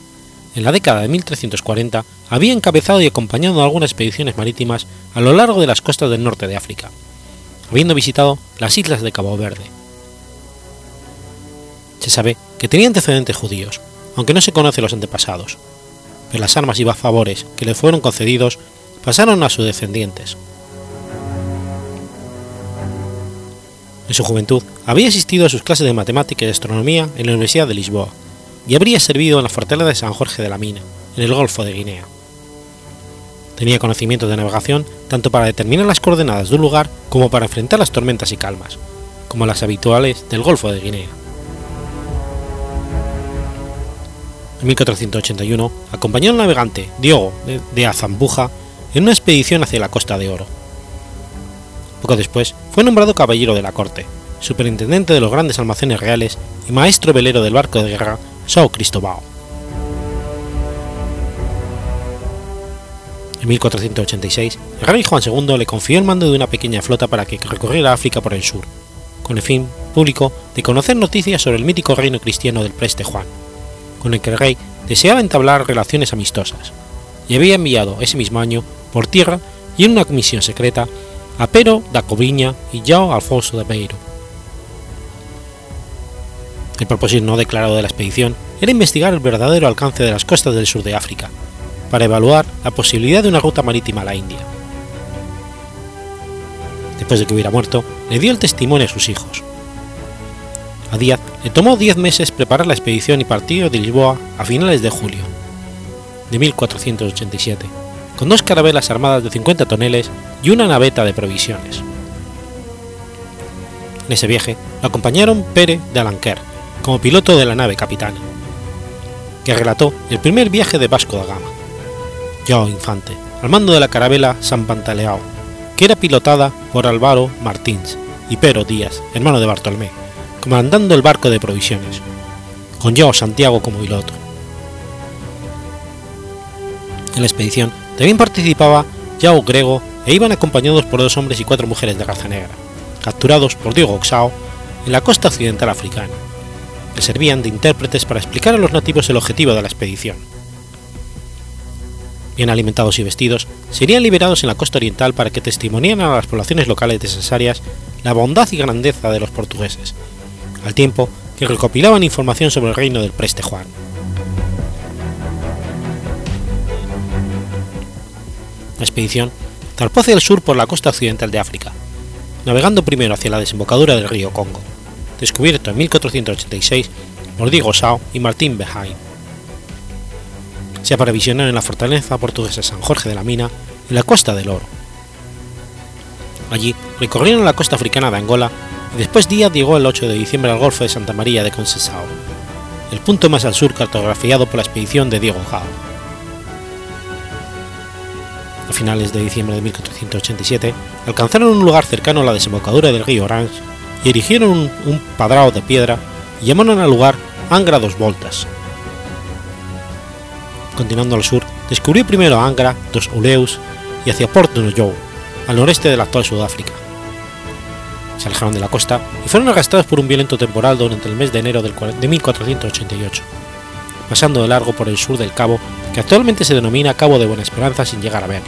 en la década de 1340 había encabezado y acompañado algunas expediciones marítimas a lo largo de las costas del norte de África, habiendo visitado las islas de Cabo Verde. Se sabe que tenía antecedentes judíos, aunque no se conocen los antepasados, pero las armas y favores que le fueron concedidos pasaron a sus descendientes. En su juventud había asistido a sus clases de matemática y astronomía en la Universidad de Lisboa y habría servido en la fortaleza de San Jorge de la Mina, en el Golfo de Guinea. Tenía conocimientos de navegación tanto para determinar las coordenadas de un lugar como para enfrentar las tormentas y calmas, como las habituales del Golfo de Guinea. En 1481 acompañó al navegante Diogo de Azambuja en una expedición hacia la Costa de Oro. Poco después fue nombrado caballero de la corte, superintendente de los grandes almacenes reales y maestro velero del barco de guerra São Cristóbal. En 1486, el rey Juan II le confió el mando de una pequeña flota para que recorriera África por el sur, con el fin público de conocer noticias sobre el mítico reino cristiano del Preste Juan, con el que el rey deseaba entablar relaciones amistosas, y había enviado ese mismo año por tierra y en una comisión secreta a Pero da Coviña y João Alfonso de Beiro. El propósito no declarado de la expedición era investigar el verdadero alcance de las costas del sur de África, para evaluar la posibilidad de una ruta marítima a la India. Después de que hubiera muerto, le dio el testimonio a sus hijos. A Díaz le tomó 10 meses preparar la expedición y partió de Lisboa a finales de julio de 1487, con dos carabelas armadas de 50 toneles y una naveta de provisiones. En ese viaje lo acompañaron Pere de Alenquer, como piloto de la nave capitana, que relató el primer viaje de Vasco da Gama. Joao Infante, al mando de la carabela San Pantaleao, que era pilotada por Álvaro Martins y Pero Díaz, hermano de Bartolomé, comandando el barco de provisiones, con Joao Santiago como piloto. En la expedición también participaba Yao Grego e iban acompañados por dos hombres y cuatro mujeres de raza negra, capturados por Diego Oxao en la costa occidental africana, que servían de intérpretes para explicar a los nativos el objetivo de la expedición. Bien alimentados y vestidos, serían liberados en la costa oriental para que testimoniaran a las poblaciones locales áreas la bondad y grandeza de los portugueses, al tiempo que recopilaban información sobre el reino del Preste Juan. La expedición zarpó hacia el sur por la costa occidental de África, navegando primero hacia la desembocadura del río Congo, descubierto en 1486 por Diego Sao y Martín Behaim. Se aprovisionaron en la fortaleza portuguesa San Jorge de la Mina en la Costa del Oro. Allí recorrieron la costa africana de Angola después Díaz llegó el 8 de diciembre al Golfo de Santa María de Conceição, el punto más al sur cartografiado por la expedición de Diego Jao a finales de diciembre de 1487, alcanzaron un lugar cercano a la desembocadura del río Orange y erigieron un, un de piedra y llamaron al lugar Angra dos Voltas. Continuando al sur, descubrió primero Angra dos Uleus y hacia Port Nojo, al noreste de la actual Sudáfrica. Se alejaron de la costa y fueron arrastrados por un violento temporal durante el mes de enero de 1488, pasando de largo por el sur del cabo que actualmente se denomina Cabo de Buena Esperanza sin llegar a verlo.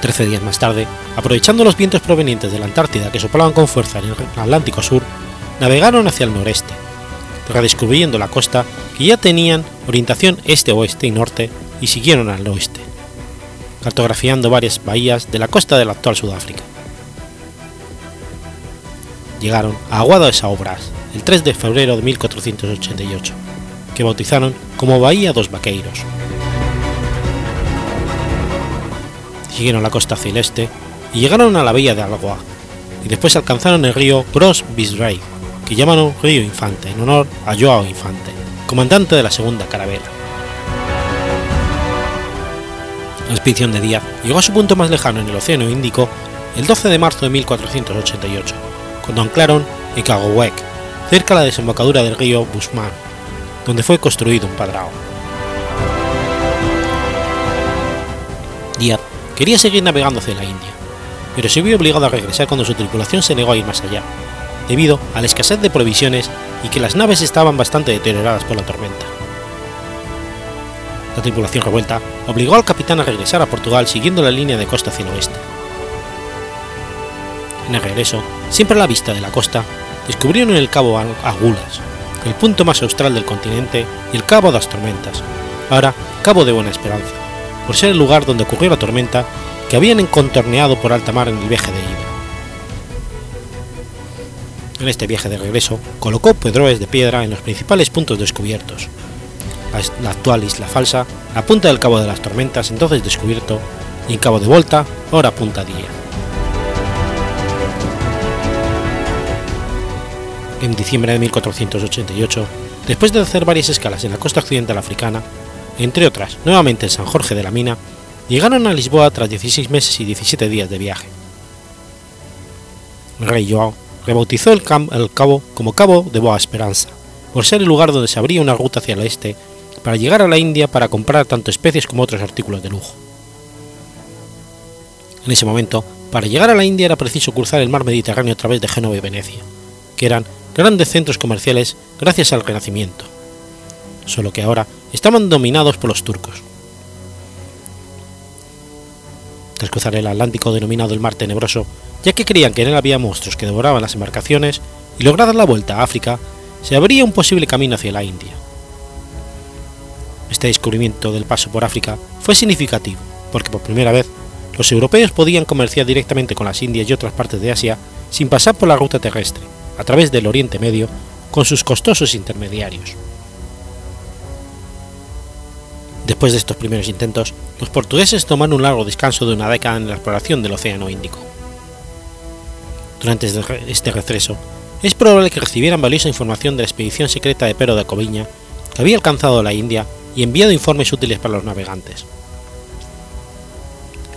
Trece días más tarde, aprovechando los vientos provenientes de la Antártida que soplaban con fuerza en el Atlántico Sur, navegaron hacia el noreste, redescubriendo la costa que ya tenían orientación este-oeste y norte y siguieron al oeste, cartografiando varias bahías de la costa de la actual Sudáfrica. Llegaron a Aguado de Saobras el 3 de febrero de 1488 que bautizaron como Bahía dos Vaqueiros. Siguieron la costa hacia el este y llegaron a la bahía de Algoa, y después alcanzaron el río Gros Bisray, que llamaron Río Infante en honor a Joao Infante, comandante de la segunda carabela. La expedición de Díaz llegó a su punto más lejano en el Océano Índico el 12 de marzo de 1488, cuando anclaron en Cagowek, cerca de la desembocadura del río Busman, donde fue construido un padrao. Díaz quería seguir navegando hacia la India, pero se vio obligado a regresar cuando su tripulación se negó a ir más allá, debido a la escasez de provisiones y que las naves estaban bastante deterioradas por la tormenta. La tripulación revuelta obligó al capitán a regresar a Portugal siguiendo la línea de costa hacia el oeste. En el regreso, siempre a la vista de la costa, descubrieron el cabo Agulas, el punto más austral del continente, y el cabo de las tormentas, ahora Cabo de Buena Esperanza, por ser el lugar donde ocurrió la tormenta que habían contorneado por alta mar en el viaje de ida. En este viaje de regreso, colocó pedroes de piedra en los principales puntos descubiertos. La actual Isla Falsa, la punta del Cabo de las Tormentas entonces descubierto, y en Cabo de Volta, ahora Punta Día. En diciembre de 1488, después de hacer varias escalas en la costa occidental africana, entre otras nuevamente en San Jorge de la Mina, llegaron a Lisboa tras 16 meses y 17 días de viaje. El rey Joao rebautizó el, el, cabo como Cabo de Boa Esperanza, por ser el lugar donde se abría una ruta hacia el este para llegar a la India para comprar tanto especies como otros artículos de lujo. En ese momento, para llegar a la India era preciso cruzar el mar Mediterráneo a través de Génova y Venecia, que eran grandes centros comerciales gracias al Renacimiento, solo que ahora estaban dominados por los turcos. Tras cruzar el Atlántico denominado el Mar Tenebroso, ya que creían que en él había monstruos que devoraban las embarcaciones, y lograr la vuelta a África, se abría un posible camino hacia la India. Este descubrimiento del paso por África fue significativo, porque por primera vez los europeos podían comerciar directamente con las Indias y otras partes de Asia sin pasar por la ruta terrestre, a través del Oriente Medio, con sus costosos intermediarios. Después de estos primeros intentos, los portugueses tomaron un largo descanso de una década en la exploración del Océano Índico. Durante este, este receso, es probable que recibieran valiosa información de la expedición secreta de Pero de Coviña, que había alcanzado la India y enviado informes útiles para los navegantes.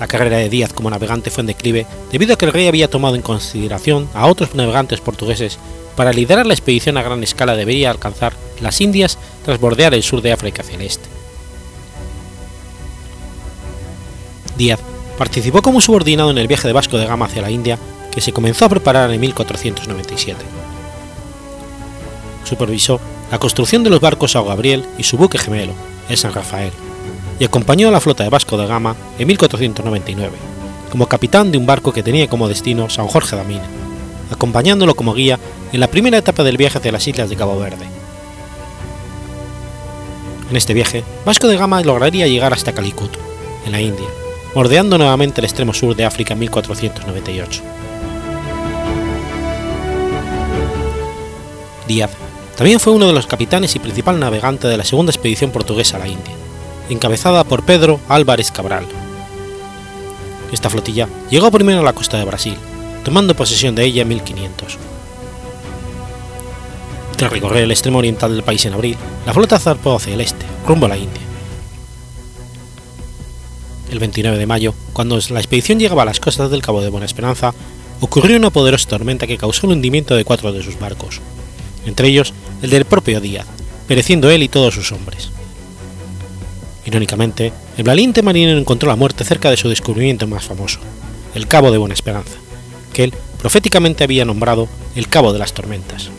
La carrera de Díaz como navegante fue en declive debido a que el rey había tomado en consideración a otros navegantes portugueses para liderar la expedición a gran escala debería alcanzar las Indias tras bordear el sur de África hacia el este. Díaz participó como subordinado en el viaje de Vasco de Gama hacia la India que se comenzó a preparar en 1497. Supervisó la construcción de los barcos Sao Gabriel y su buque gemelo, el San Rafael, y acompañó a la flota de Vasco de Gama en 1499, como capitán de un barco que tenía como destino San Jorge de Mina, acompañándolo como guía en la primera etapa del viaje hacia las islas de Cabo Verde. En este viaje, Vasco de Gama lograría llegar hasta Calicut, en la India, bordeando nuevamente el extremo sur de África en 1498. Díaz también fue uno de los capitanes y principal navegante de la segunda expedición portuguesa a la India, encabezada por Pedro Álvarez Cabral. Esta flotilla llegó primero a la costa de Brasil, tomando posesión de ella en 1500. Tras recorrer el extremo oriental del país en abril, la flota zarpó hacia el este, rumbo a la India. El 29 de mayo, cuando la expedición llegaba a las costas del Cabo de Buena Esperanza, ocurrió una poderosa tormenta que causó el hundimiento de cuatro de sus barcos, entre ellos el del propio Díaz, pereciendo él y todos sus hombres. Irónicamente, el valiente marinero encontró la muerte cerca de su descubrimiento más famoso, el Cabo de Buena Esperanza, que él proféticamente había nombrado el Cabo de las Tormentas.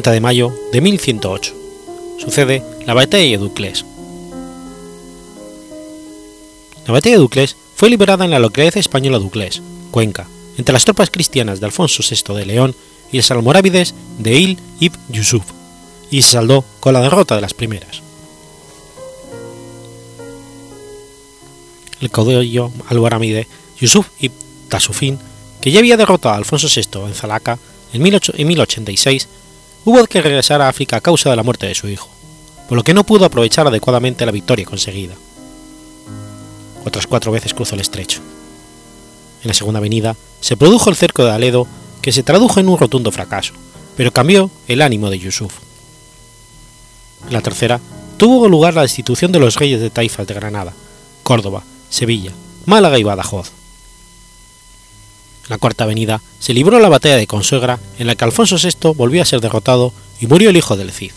30 de mayo de 1108. Sucede la batalla de Duclés. La batalla de Duclés fue liberada en la localidad española Duclés, Cuenca, entre las tropas cristianas de Alfonso VI de León y los almorávides de Il ibn Yusuf, y se saldó con la derrota de las primeras. El caudillo almorámide Yusuf ibn Tasufín, que ya había derrotado a Alfonso VI en Zalaca en 1086, hubo que regresar a África a causa de la muerte de su hijo, por lo que no pudo aprovechar adecuadamente la victoria conseguida. Otras cuatro veces cruzó el estrecho. En la segunda venida se produjo el cerco de Aledo, que se tradujo en un rotundo fracaso, pero cambió el ánimo de Yusuf. En la tercera tuvo lugar la destitución de los reyes de Taifas de Granada, Córdoba, Sevilla, Málaga y Badajoz. La cuarta avenida se libró la batalla de Consuegra, en la que Alfonso VI volvió a ser derrotado y murió el hijo del Cid.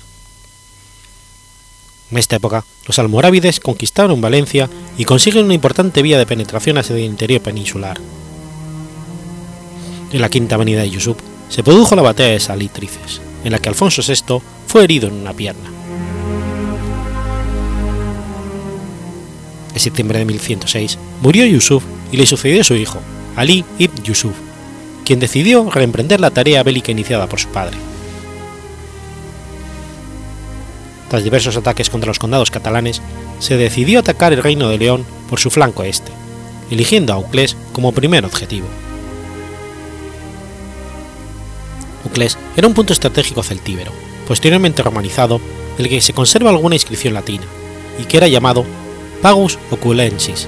En esta época, los almorávides conquistaron Valencia y consiguen una importante vía de penetración hacia el interior peninsular. En la quinta avenida de Yusuf se produjo la batalla de Salitrices, en la que Alfonso VI fue herido en una pierna. En septiembre de 1106 murió Yusuf y le sucedió su hijo, Ali ibn Yusuf, quien decidió reemprender la tarea bélica iniciada por su padre. Tras diversos ataques contra los condados catalanes, se decidió atacar el reino de León por su flanco este, eligiendo a Uclés como primer objetivo. Uclés era un punto estratégico celtíbero, posteriormente romanizado, del que se conserva alguna inscripción latina, y que era llamado Pagus Oculensis,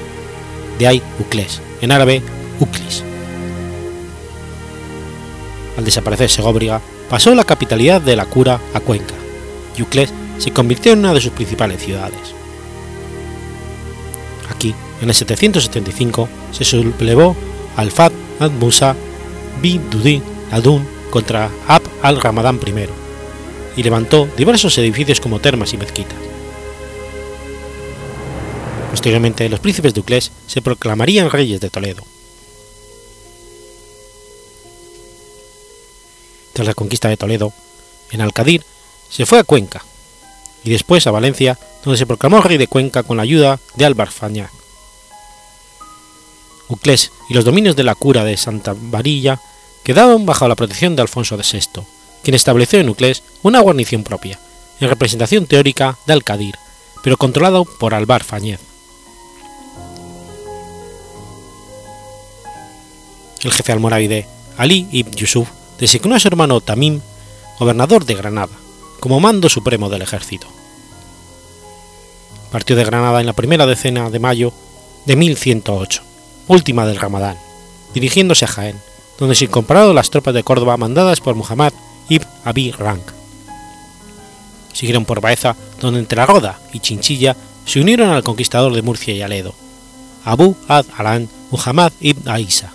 de ahí Uclés, en árabe Uclis. Al desaparecer Segóbriga, pasó la capitalidad de la cura a Cuenca, y Uclés se convirtió en una de sus principales ciudades. Aquí, en el 775, se sublevó al-Fat ad-Musa bi-Dudin Adun contra Ab al-Ramadán I y levantó diversos edificios como termas y mezquitas. Posteriormente, los príncipes duclés se proclamarían reyes de Toledo. Tras la conquista de Toledo, en Alcadir se fue a Cuenca, y después a Valencia, donde se proclamó rey de Cuenca con la ayuda de Álvar Fañac. Uclés y los dominios de la cura de Santa Varilla quedaban bajo la protección de Alfonso VI, quien estableció en Uclés una guarnición propia, en representación teórica de Alcadir, pero controlado por Álvar Fañez. El jefe almorávide, Ali ibn Yusuf, designó a su hermano Tamim, gobernador de Granada, como mando supremo del ejército. Partió de Granada en la primera decena de mayo de 1108, última del Ramadán, dirigiéndose a Jaén, donde se incorporaron las tropas de Córdoba mandadas por Muhammad ibn Abi Rank. Siguieron por Baeza, donde entre la Roda y Chinchilla se unieron al conquistador de Murcia y Aledo, Abu ad-Alan Muhammad ibn Aisa,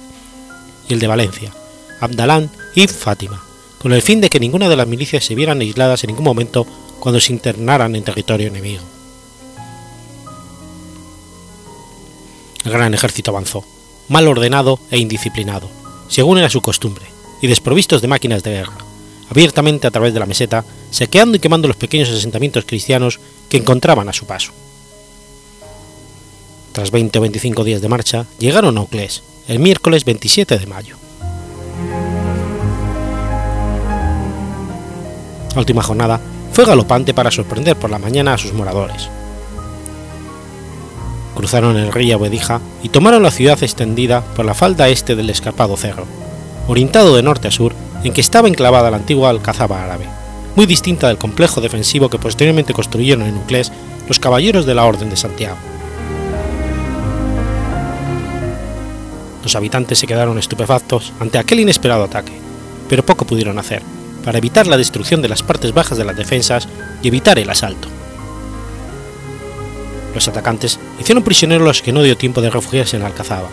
y el de Valencia, Abdalán ibn Fátima, con el fin de que ninguna de las milicias se vieran aisladas en ningún momento cuando se internaran en territorio enemigo. El gran ejército avanzó, mal ordenado e indisciplinado, según era su costumbre, y desprovistos de máquinas de guerra, abiertamente a través de la meseta, saqueando y quemando los pequeños asentamientos cristianos que encontraban a su paso. Tras 20 o 25 días de marcha, llegaron a Oclés, el miércoles 27 de mayo. La última jornada fue galopante para sorprender por la mañana a sus moradores. Cruzaron el río Abedija y tomaron la ciudad extendida por la falda este del escarpado cerro, orientado de norte a sur, en que estaba enclavada la antigua alcazaba árabe, muy distinta del complejo defensivo que posteriormente construyeron en Uclés los caballeros de la Orden de Santiago. Los habitantes se quedaron estupefactos ante aquel inesperado ataque, pero poco pudieron hacer, para evitar la destrucción de las partes bajas de las defensas y evitar el asalto. Los atacantes hicieron prisioneros los que no dio tiempo de refugiarse en Alcazaba,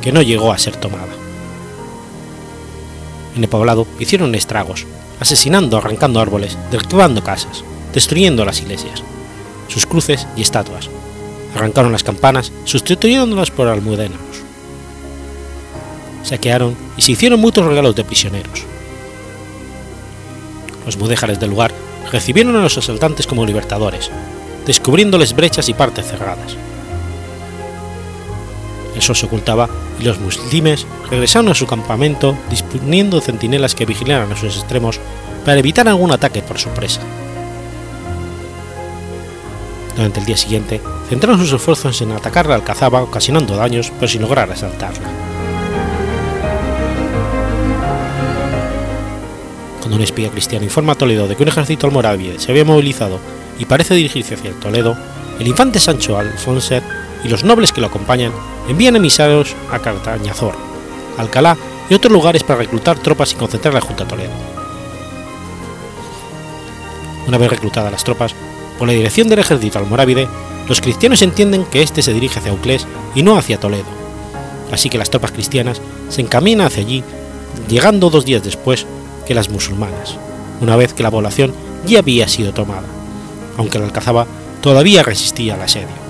que no llegó a ser tomada. En el poblado hicieron estragos, asesinando, arrancando árboles, derribando casas, destruyendo las iglesias, sus cruces y estatuas. Arrancaron las campanas, sustituyéndolas por almudenos. Saquearon y se hicieron muchos regalos de prisioneros. Los mudéjares del lugar recibieron a los asaltantes como libertadores, descubriéndoles brechas y partes cerradas. El sol se ocultaba y los muslimes regresaron a su campamento disponiendo centinelas que vigilaran a sus extremos para evitar algún ataque por sorpresa. Durante el día siguiente, centraron sus esfuerzos en atacar la alcazaba ocasionando daños pero sin lograr asaltarla. Cuando un espía cristiano informa a Toledo de que un ejército almorávide se había movilizado y parece dirigirse hacia Toledo, el infante Sancho Alfonso y los nobles que lo acompañan envían emisarios a Cartañazor, Alcalá y otros lugares para reclutar tropas y concentrarlas junto a Toledo. Una vez reclutadas las tropas, por la dirección del ejército almorávide, los cristianos entienden que éste se dirige hacia Auclés y no hacia Toledo, así que las tropas cristianas se encaminan hacia allí, llegando dos días después que las musulmanas, una vez que la población ya había sido tomada, aunque la alcazaba todavía resistía al asedio.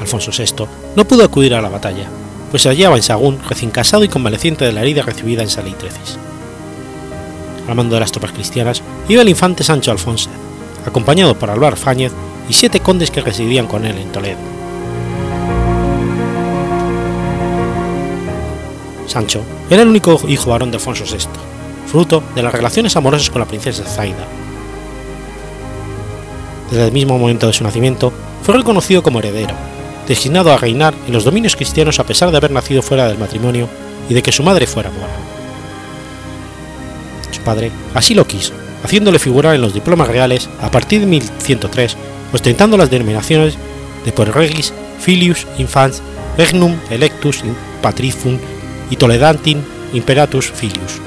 Alfonso VI no pudo acudir a la batalla, pues se hallaba en Sagún recién casado y convaleciente de la herida recibida en Salitrecis. Al mando de las tropas cristianas iba el infante Sancho Alfonso, acompañado por Álvaro Fáñez y siete condes que residían con él en Toledo. Sancho era el único hijo varón de Alfonso VI, fruto de las relaciones amorosas con la princesa Zaida. Desde el mismo momento de su nacimiento, fue reconocido como heredero, designado a reinar en los dominios cristianos a pesar de haber nacido fuera del matrimonio y de que su madre fuera mora. Su padre así lo quiso, haciéndole figurar en los diplomas reales a partir de 1103, ostentando las denominaciones de por regis filius infans regnum electus patricium y toledantin imperatus filius.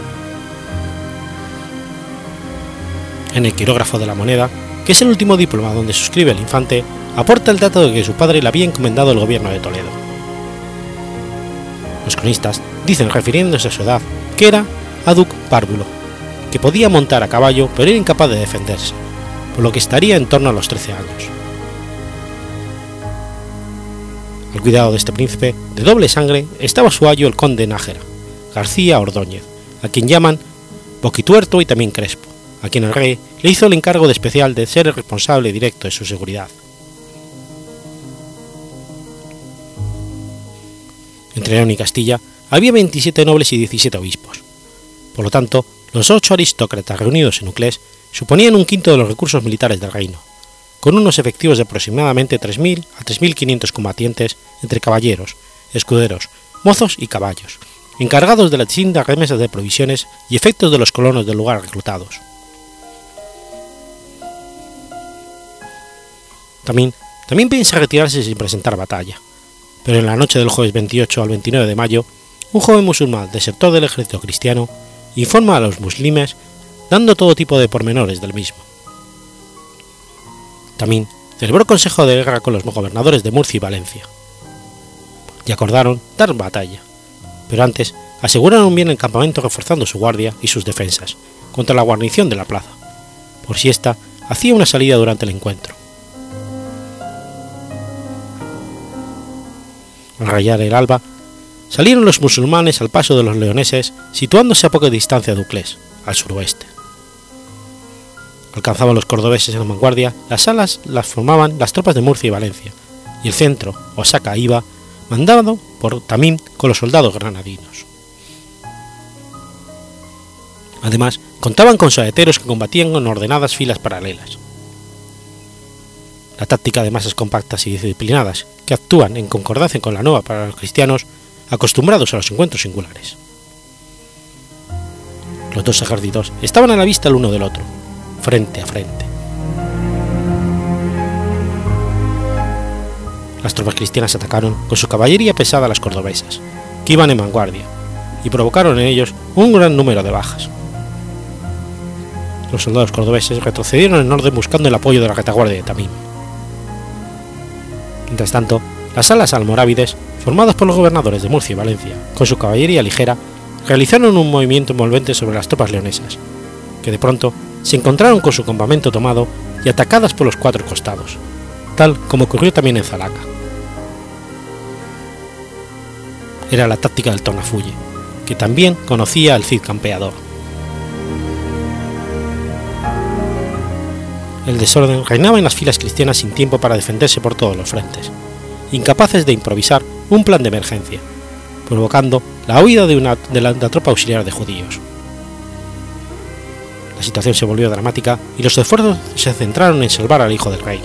En el quirógrafo de la moneda, que es el último diploma donde suscribe el infante, aporta el dato de que su padre le había encomendado el gobierno de Toledo. Los cronistas dicen, refiriéndose a su edad, que era aduc párvulo, que podía montar a caballo pero era incapaz de defenderse, por lo que estaría en torno a los 13 años. Al cuidado de este príncipe, de doble sangre, estaba su ayo el conde Nájera, García Ordóñez, a quien llaman Boquituerto y también Crespo, a quien el rey le hizo el encargo de especial de ser el responsable directo de su seguridad. Entre León y Castilla había 27 nobles y 17 obispos. Por lo tanto, los ocho aristócratas reunidos en Uclés suponían un quinto de los recursos militares del reino, con unos efectivos de aproximadamente 3.000 a 3.500 combatientes entre caballeros, escuderos, mozos y caballos, encargados de las distintas remesas de provisiones y efectos de los colonos del lugar reclutados. También, también piensa retirarse sin presentar batalla, pero en la noche del jueves 28 al 29 de mayo, un joven musulmán desertor del ejército cristiano informa a los muslimes dando todo tipo de pormenores del mismo. También celebró consejo de guerra con los gobernadores de Murcia y Valencia. Y acordaron dar batalla, pero antes aseguraron bien el campamento reforzando su guardia y sus defensas contra la guarnición de la plaza, por si ésta hacía una salida durante el encuentro. Al rayar el alba, salieron los musulmanes al paso de los leoneses, situándose a poca distancia de Uclés, al suroeste. Alcanzaban los cordobeses en la vanguardia, las alas las formaban las tropas de Murcia y Valencia, y el centro, Osaka iba, mandado por Tamim con los soldados granadinos. Además, contaban con saeteros que combatían en ordenadas filas paralelas. La táctica de masas compactas y disciplinadas que actúan en concordancia con la nueva para los cristianos acostumbrados a los encuentros singulares. Los dos ejércitos estaban a la vista el uno del otro, frente a frente. Las tropas cristianas atacaron con su caballería pesada a las cordobesas, que iban en vanguardia, y provocaron en ellos un gran número de bajas. Los soldados cordobeses retrocedieron en orden buscando el apoyo de la retaguardia de Tamim. Mientras tanto, las alas almorávides, formadas por los gobernadores de Murcia y Valencia, con su caballería ligera, realizaron un movimiento envolvente sobre las tropas leonesas, que de pronto se encontraron con su campamento tomado y atacadas por los cuatro costados, tal como ocurrió también en Zalaca. Era la táctica del Tornafulle, que también conocía al Cid Campeador. El desorden reinaba en las filas cristianas sin tiempo para defenderse por todos los frentes, incapaces de improvisar un plan de emergencia, provocando la huida de, una, de la tropa auxiliar de judíos. La situación se volvió dramática y los esfuerzos se centraron en salvar al hijo del rey.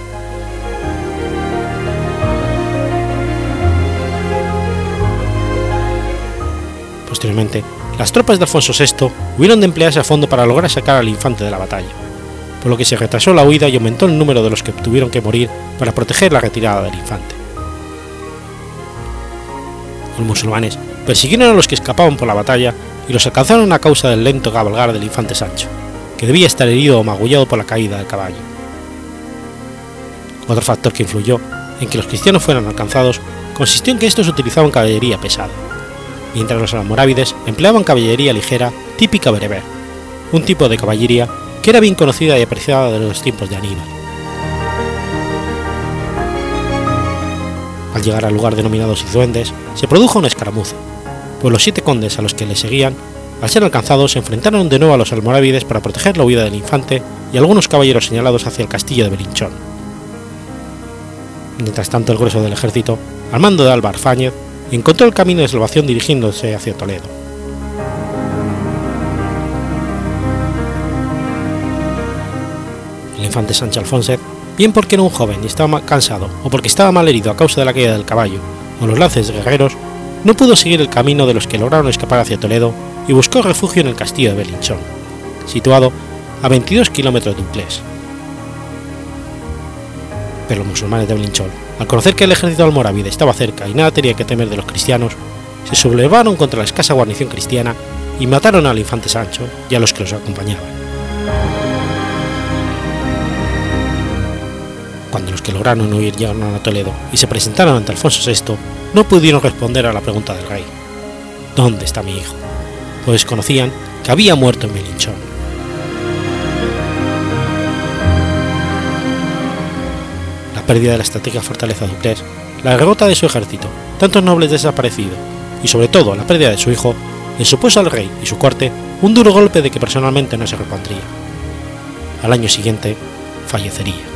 Posteriormente, las tropas de Alfonso VI hubieron de emplearse a fondo para lograr sacar al infante de la batalla, por lo que se retrasó la huida y aumentó el número de los que tuvieron que morir para proteger la retirada del infante. Los musulmanes persiguieron a los que escapaban por la batalla y los alcanzaron a causa del lento cabalgar del infante Sancho, que debía estar herido o magullado por la caída del caballo. Otro factor que influyó en que los cristianos fueran alcanzados consistió en que estos utilizaban caballería pesada, mientras los almorávides empleaban caballería ligera típica bereber, un tipo de caballería que era bien conocida y apreciada de los tiempos de Aníbal. Al llegar al lugar denominado Sizuendes, se produjo una escaramuza, pues los siete condes a los que le seguían, al ser alcanzados, se enfrentaron de nuevo a los almorávides para proteger la huida del infante y algunos caballeros señalados hacia el castillo de Belinchón. Mientras tanto, el grueso del ejército, al mando de Álvar Fáñez, encontró el camino de salvación dirigiéndose hacia Toledo. El infante Sancho Alfonso, bien porque era un joven y estaba cansado o porque estaba mal herido a causa de la caída del caballo o los lances guerreros, no pudo seguir el camino de los que lograron escapar hacia Toledo y buscó refugio en el castillo de Belinchón, situado a 22 kilómetros de Uclés. Pero los musulmanes de Belinchón, al conocer que el ejército almorávide estaba cerca y nada tenía que temer de los cristianos, se sublevaron contra la escasa guarnición cristiana y mataron al infante Sancho y a los que los acompañaban. Cuando los que lograron huir llegaron a Toledo y se presentaron ante Alfonso VI, no pudieron responder a la pregunta del rey: ¿Dónde está mi hijo? Pues conocían que había muerto en Belinchón. La pérdida de la estratégica fortaleza de Uclés, la derrota de su ejército, tantos nobles desaparecidos y sobre todo la pérdida de su hijo, le supuso al rey y su corte un duro golpe de que personalmente no se repondría. Al año siguiente, fallecería.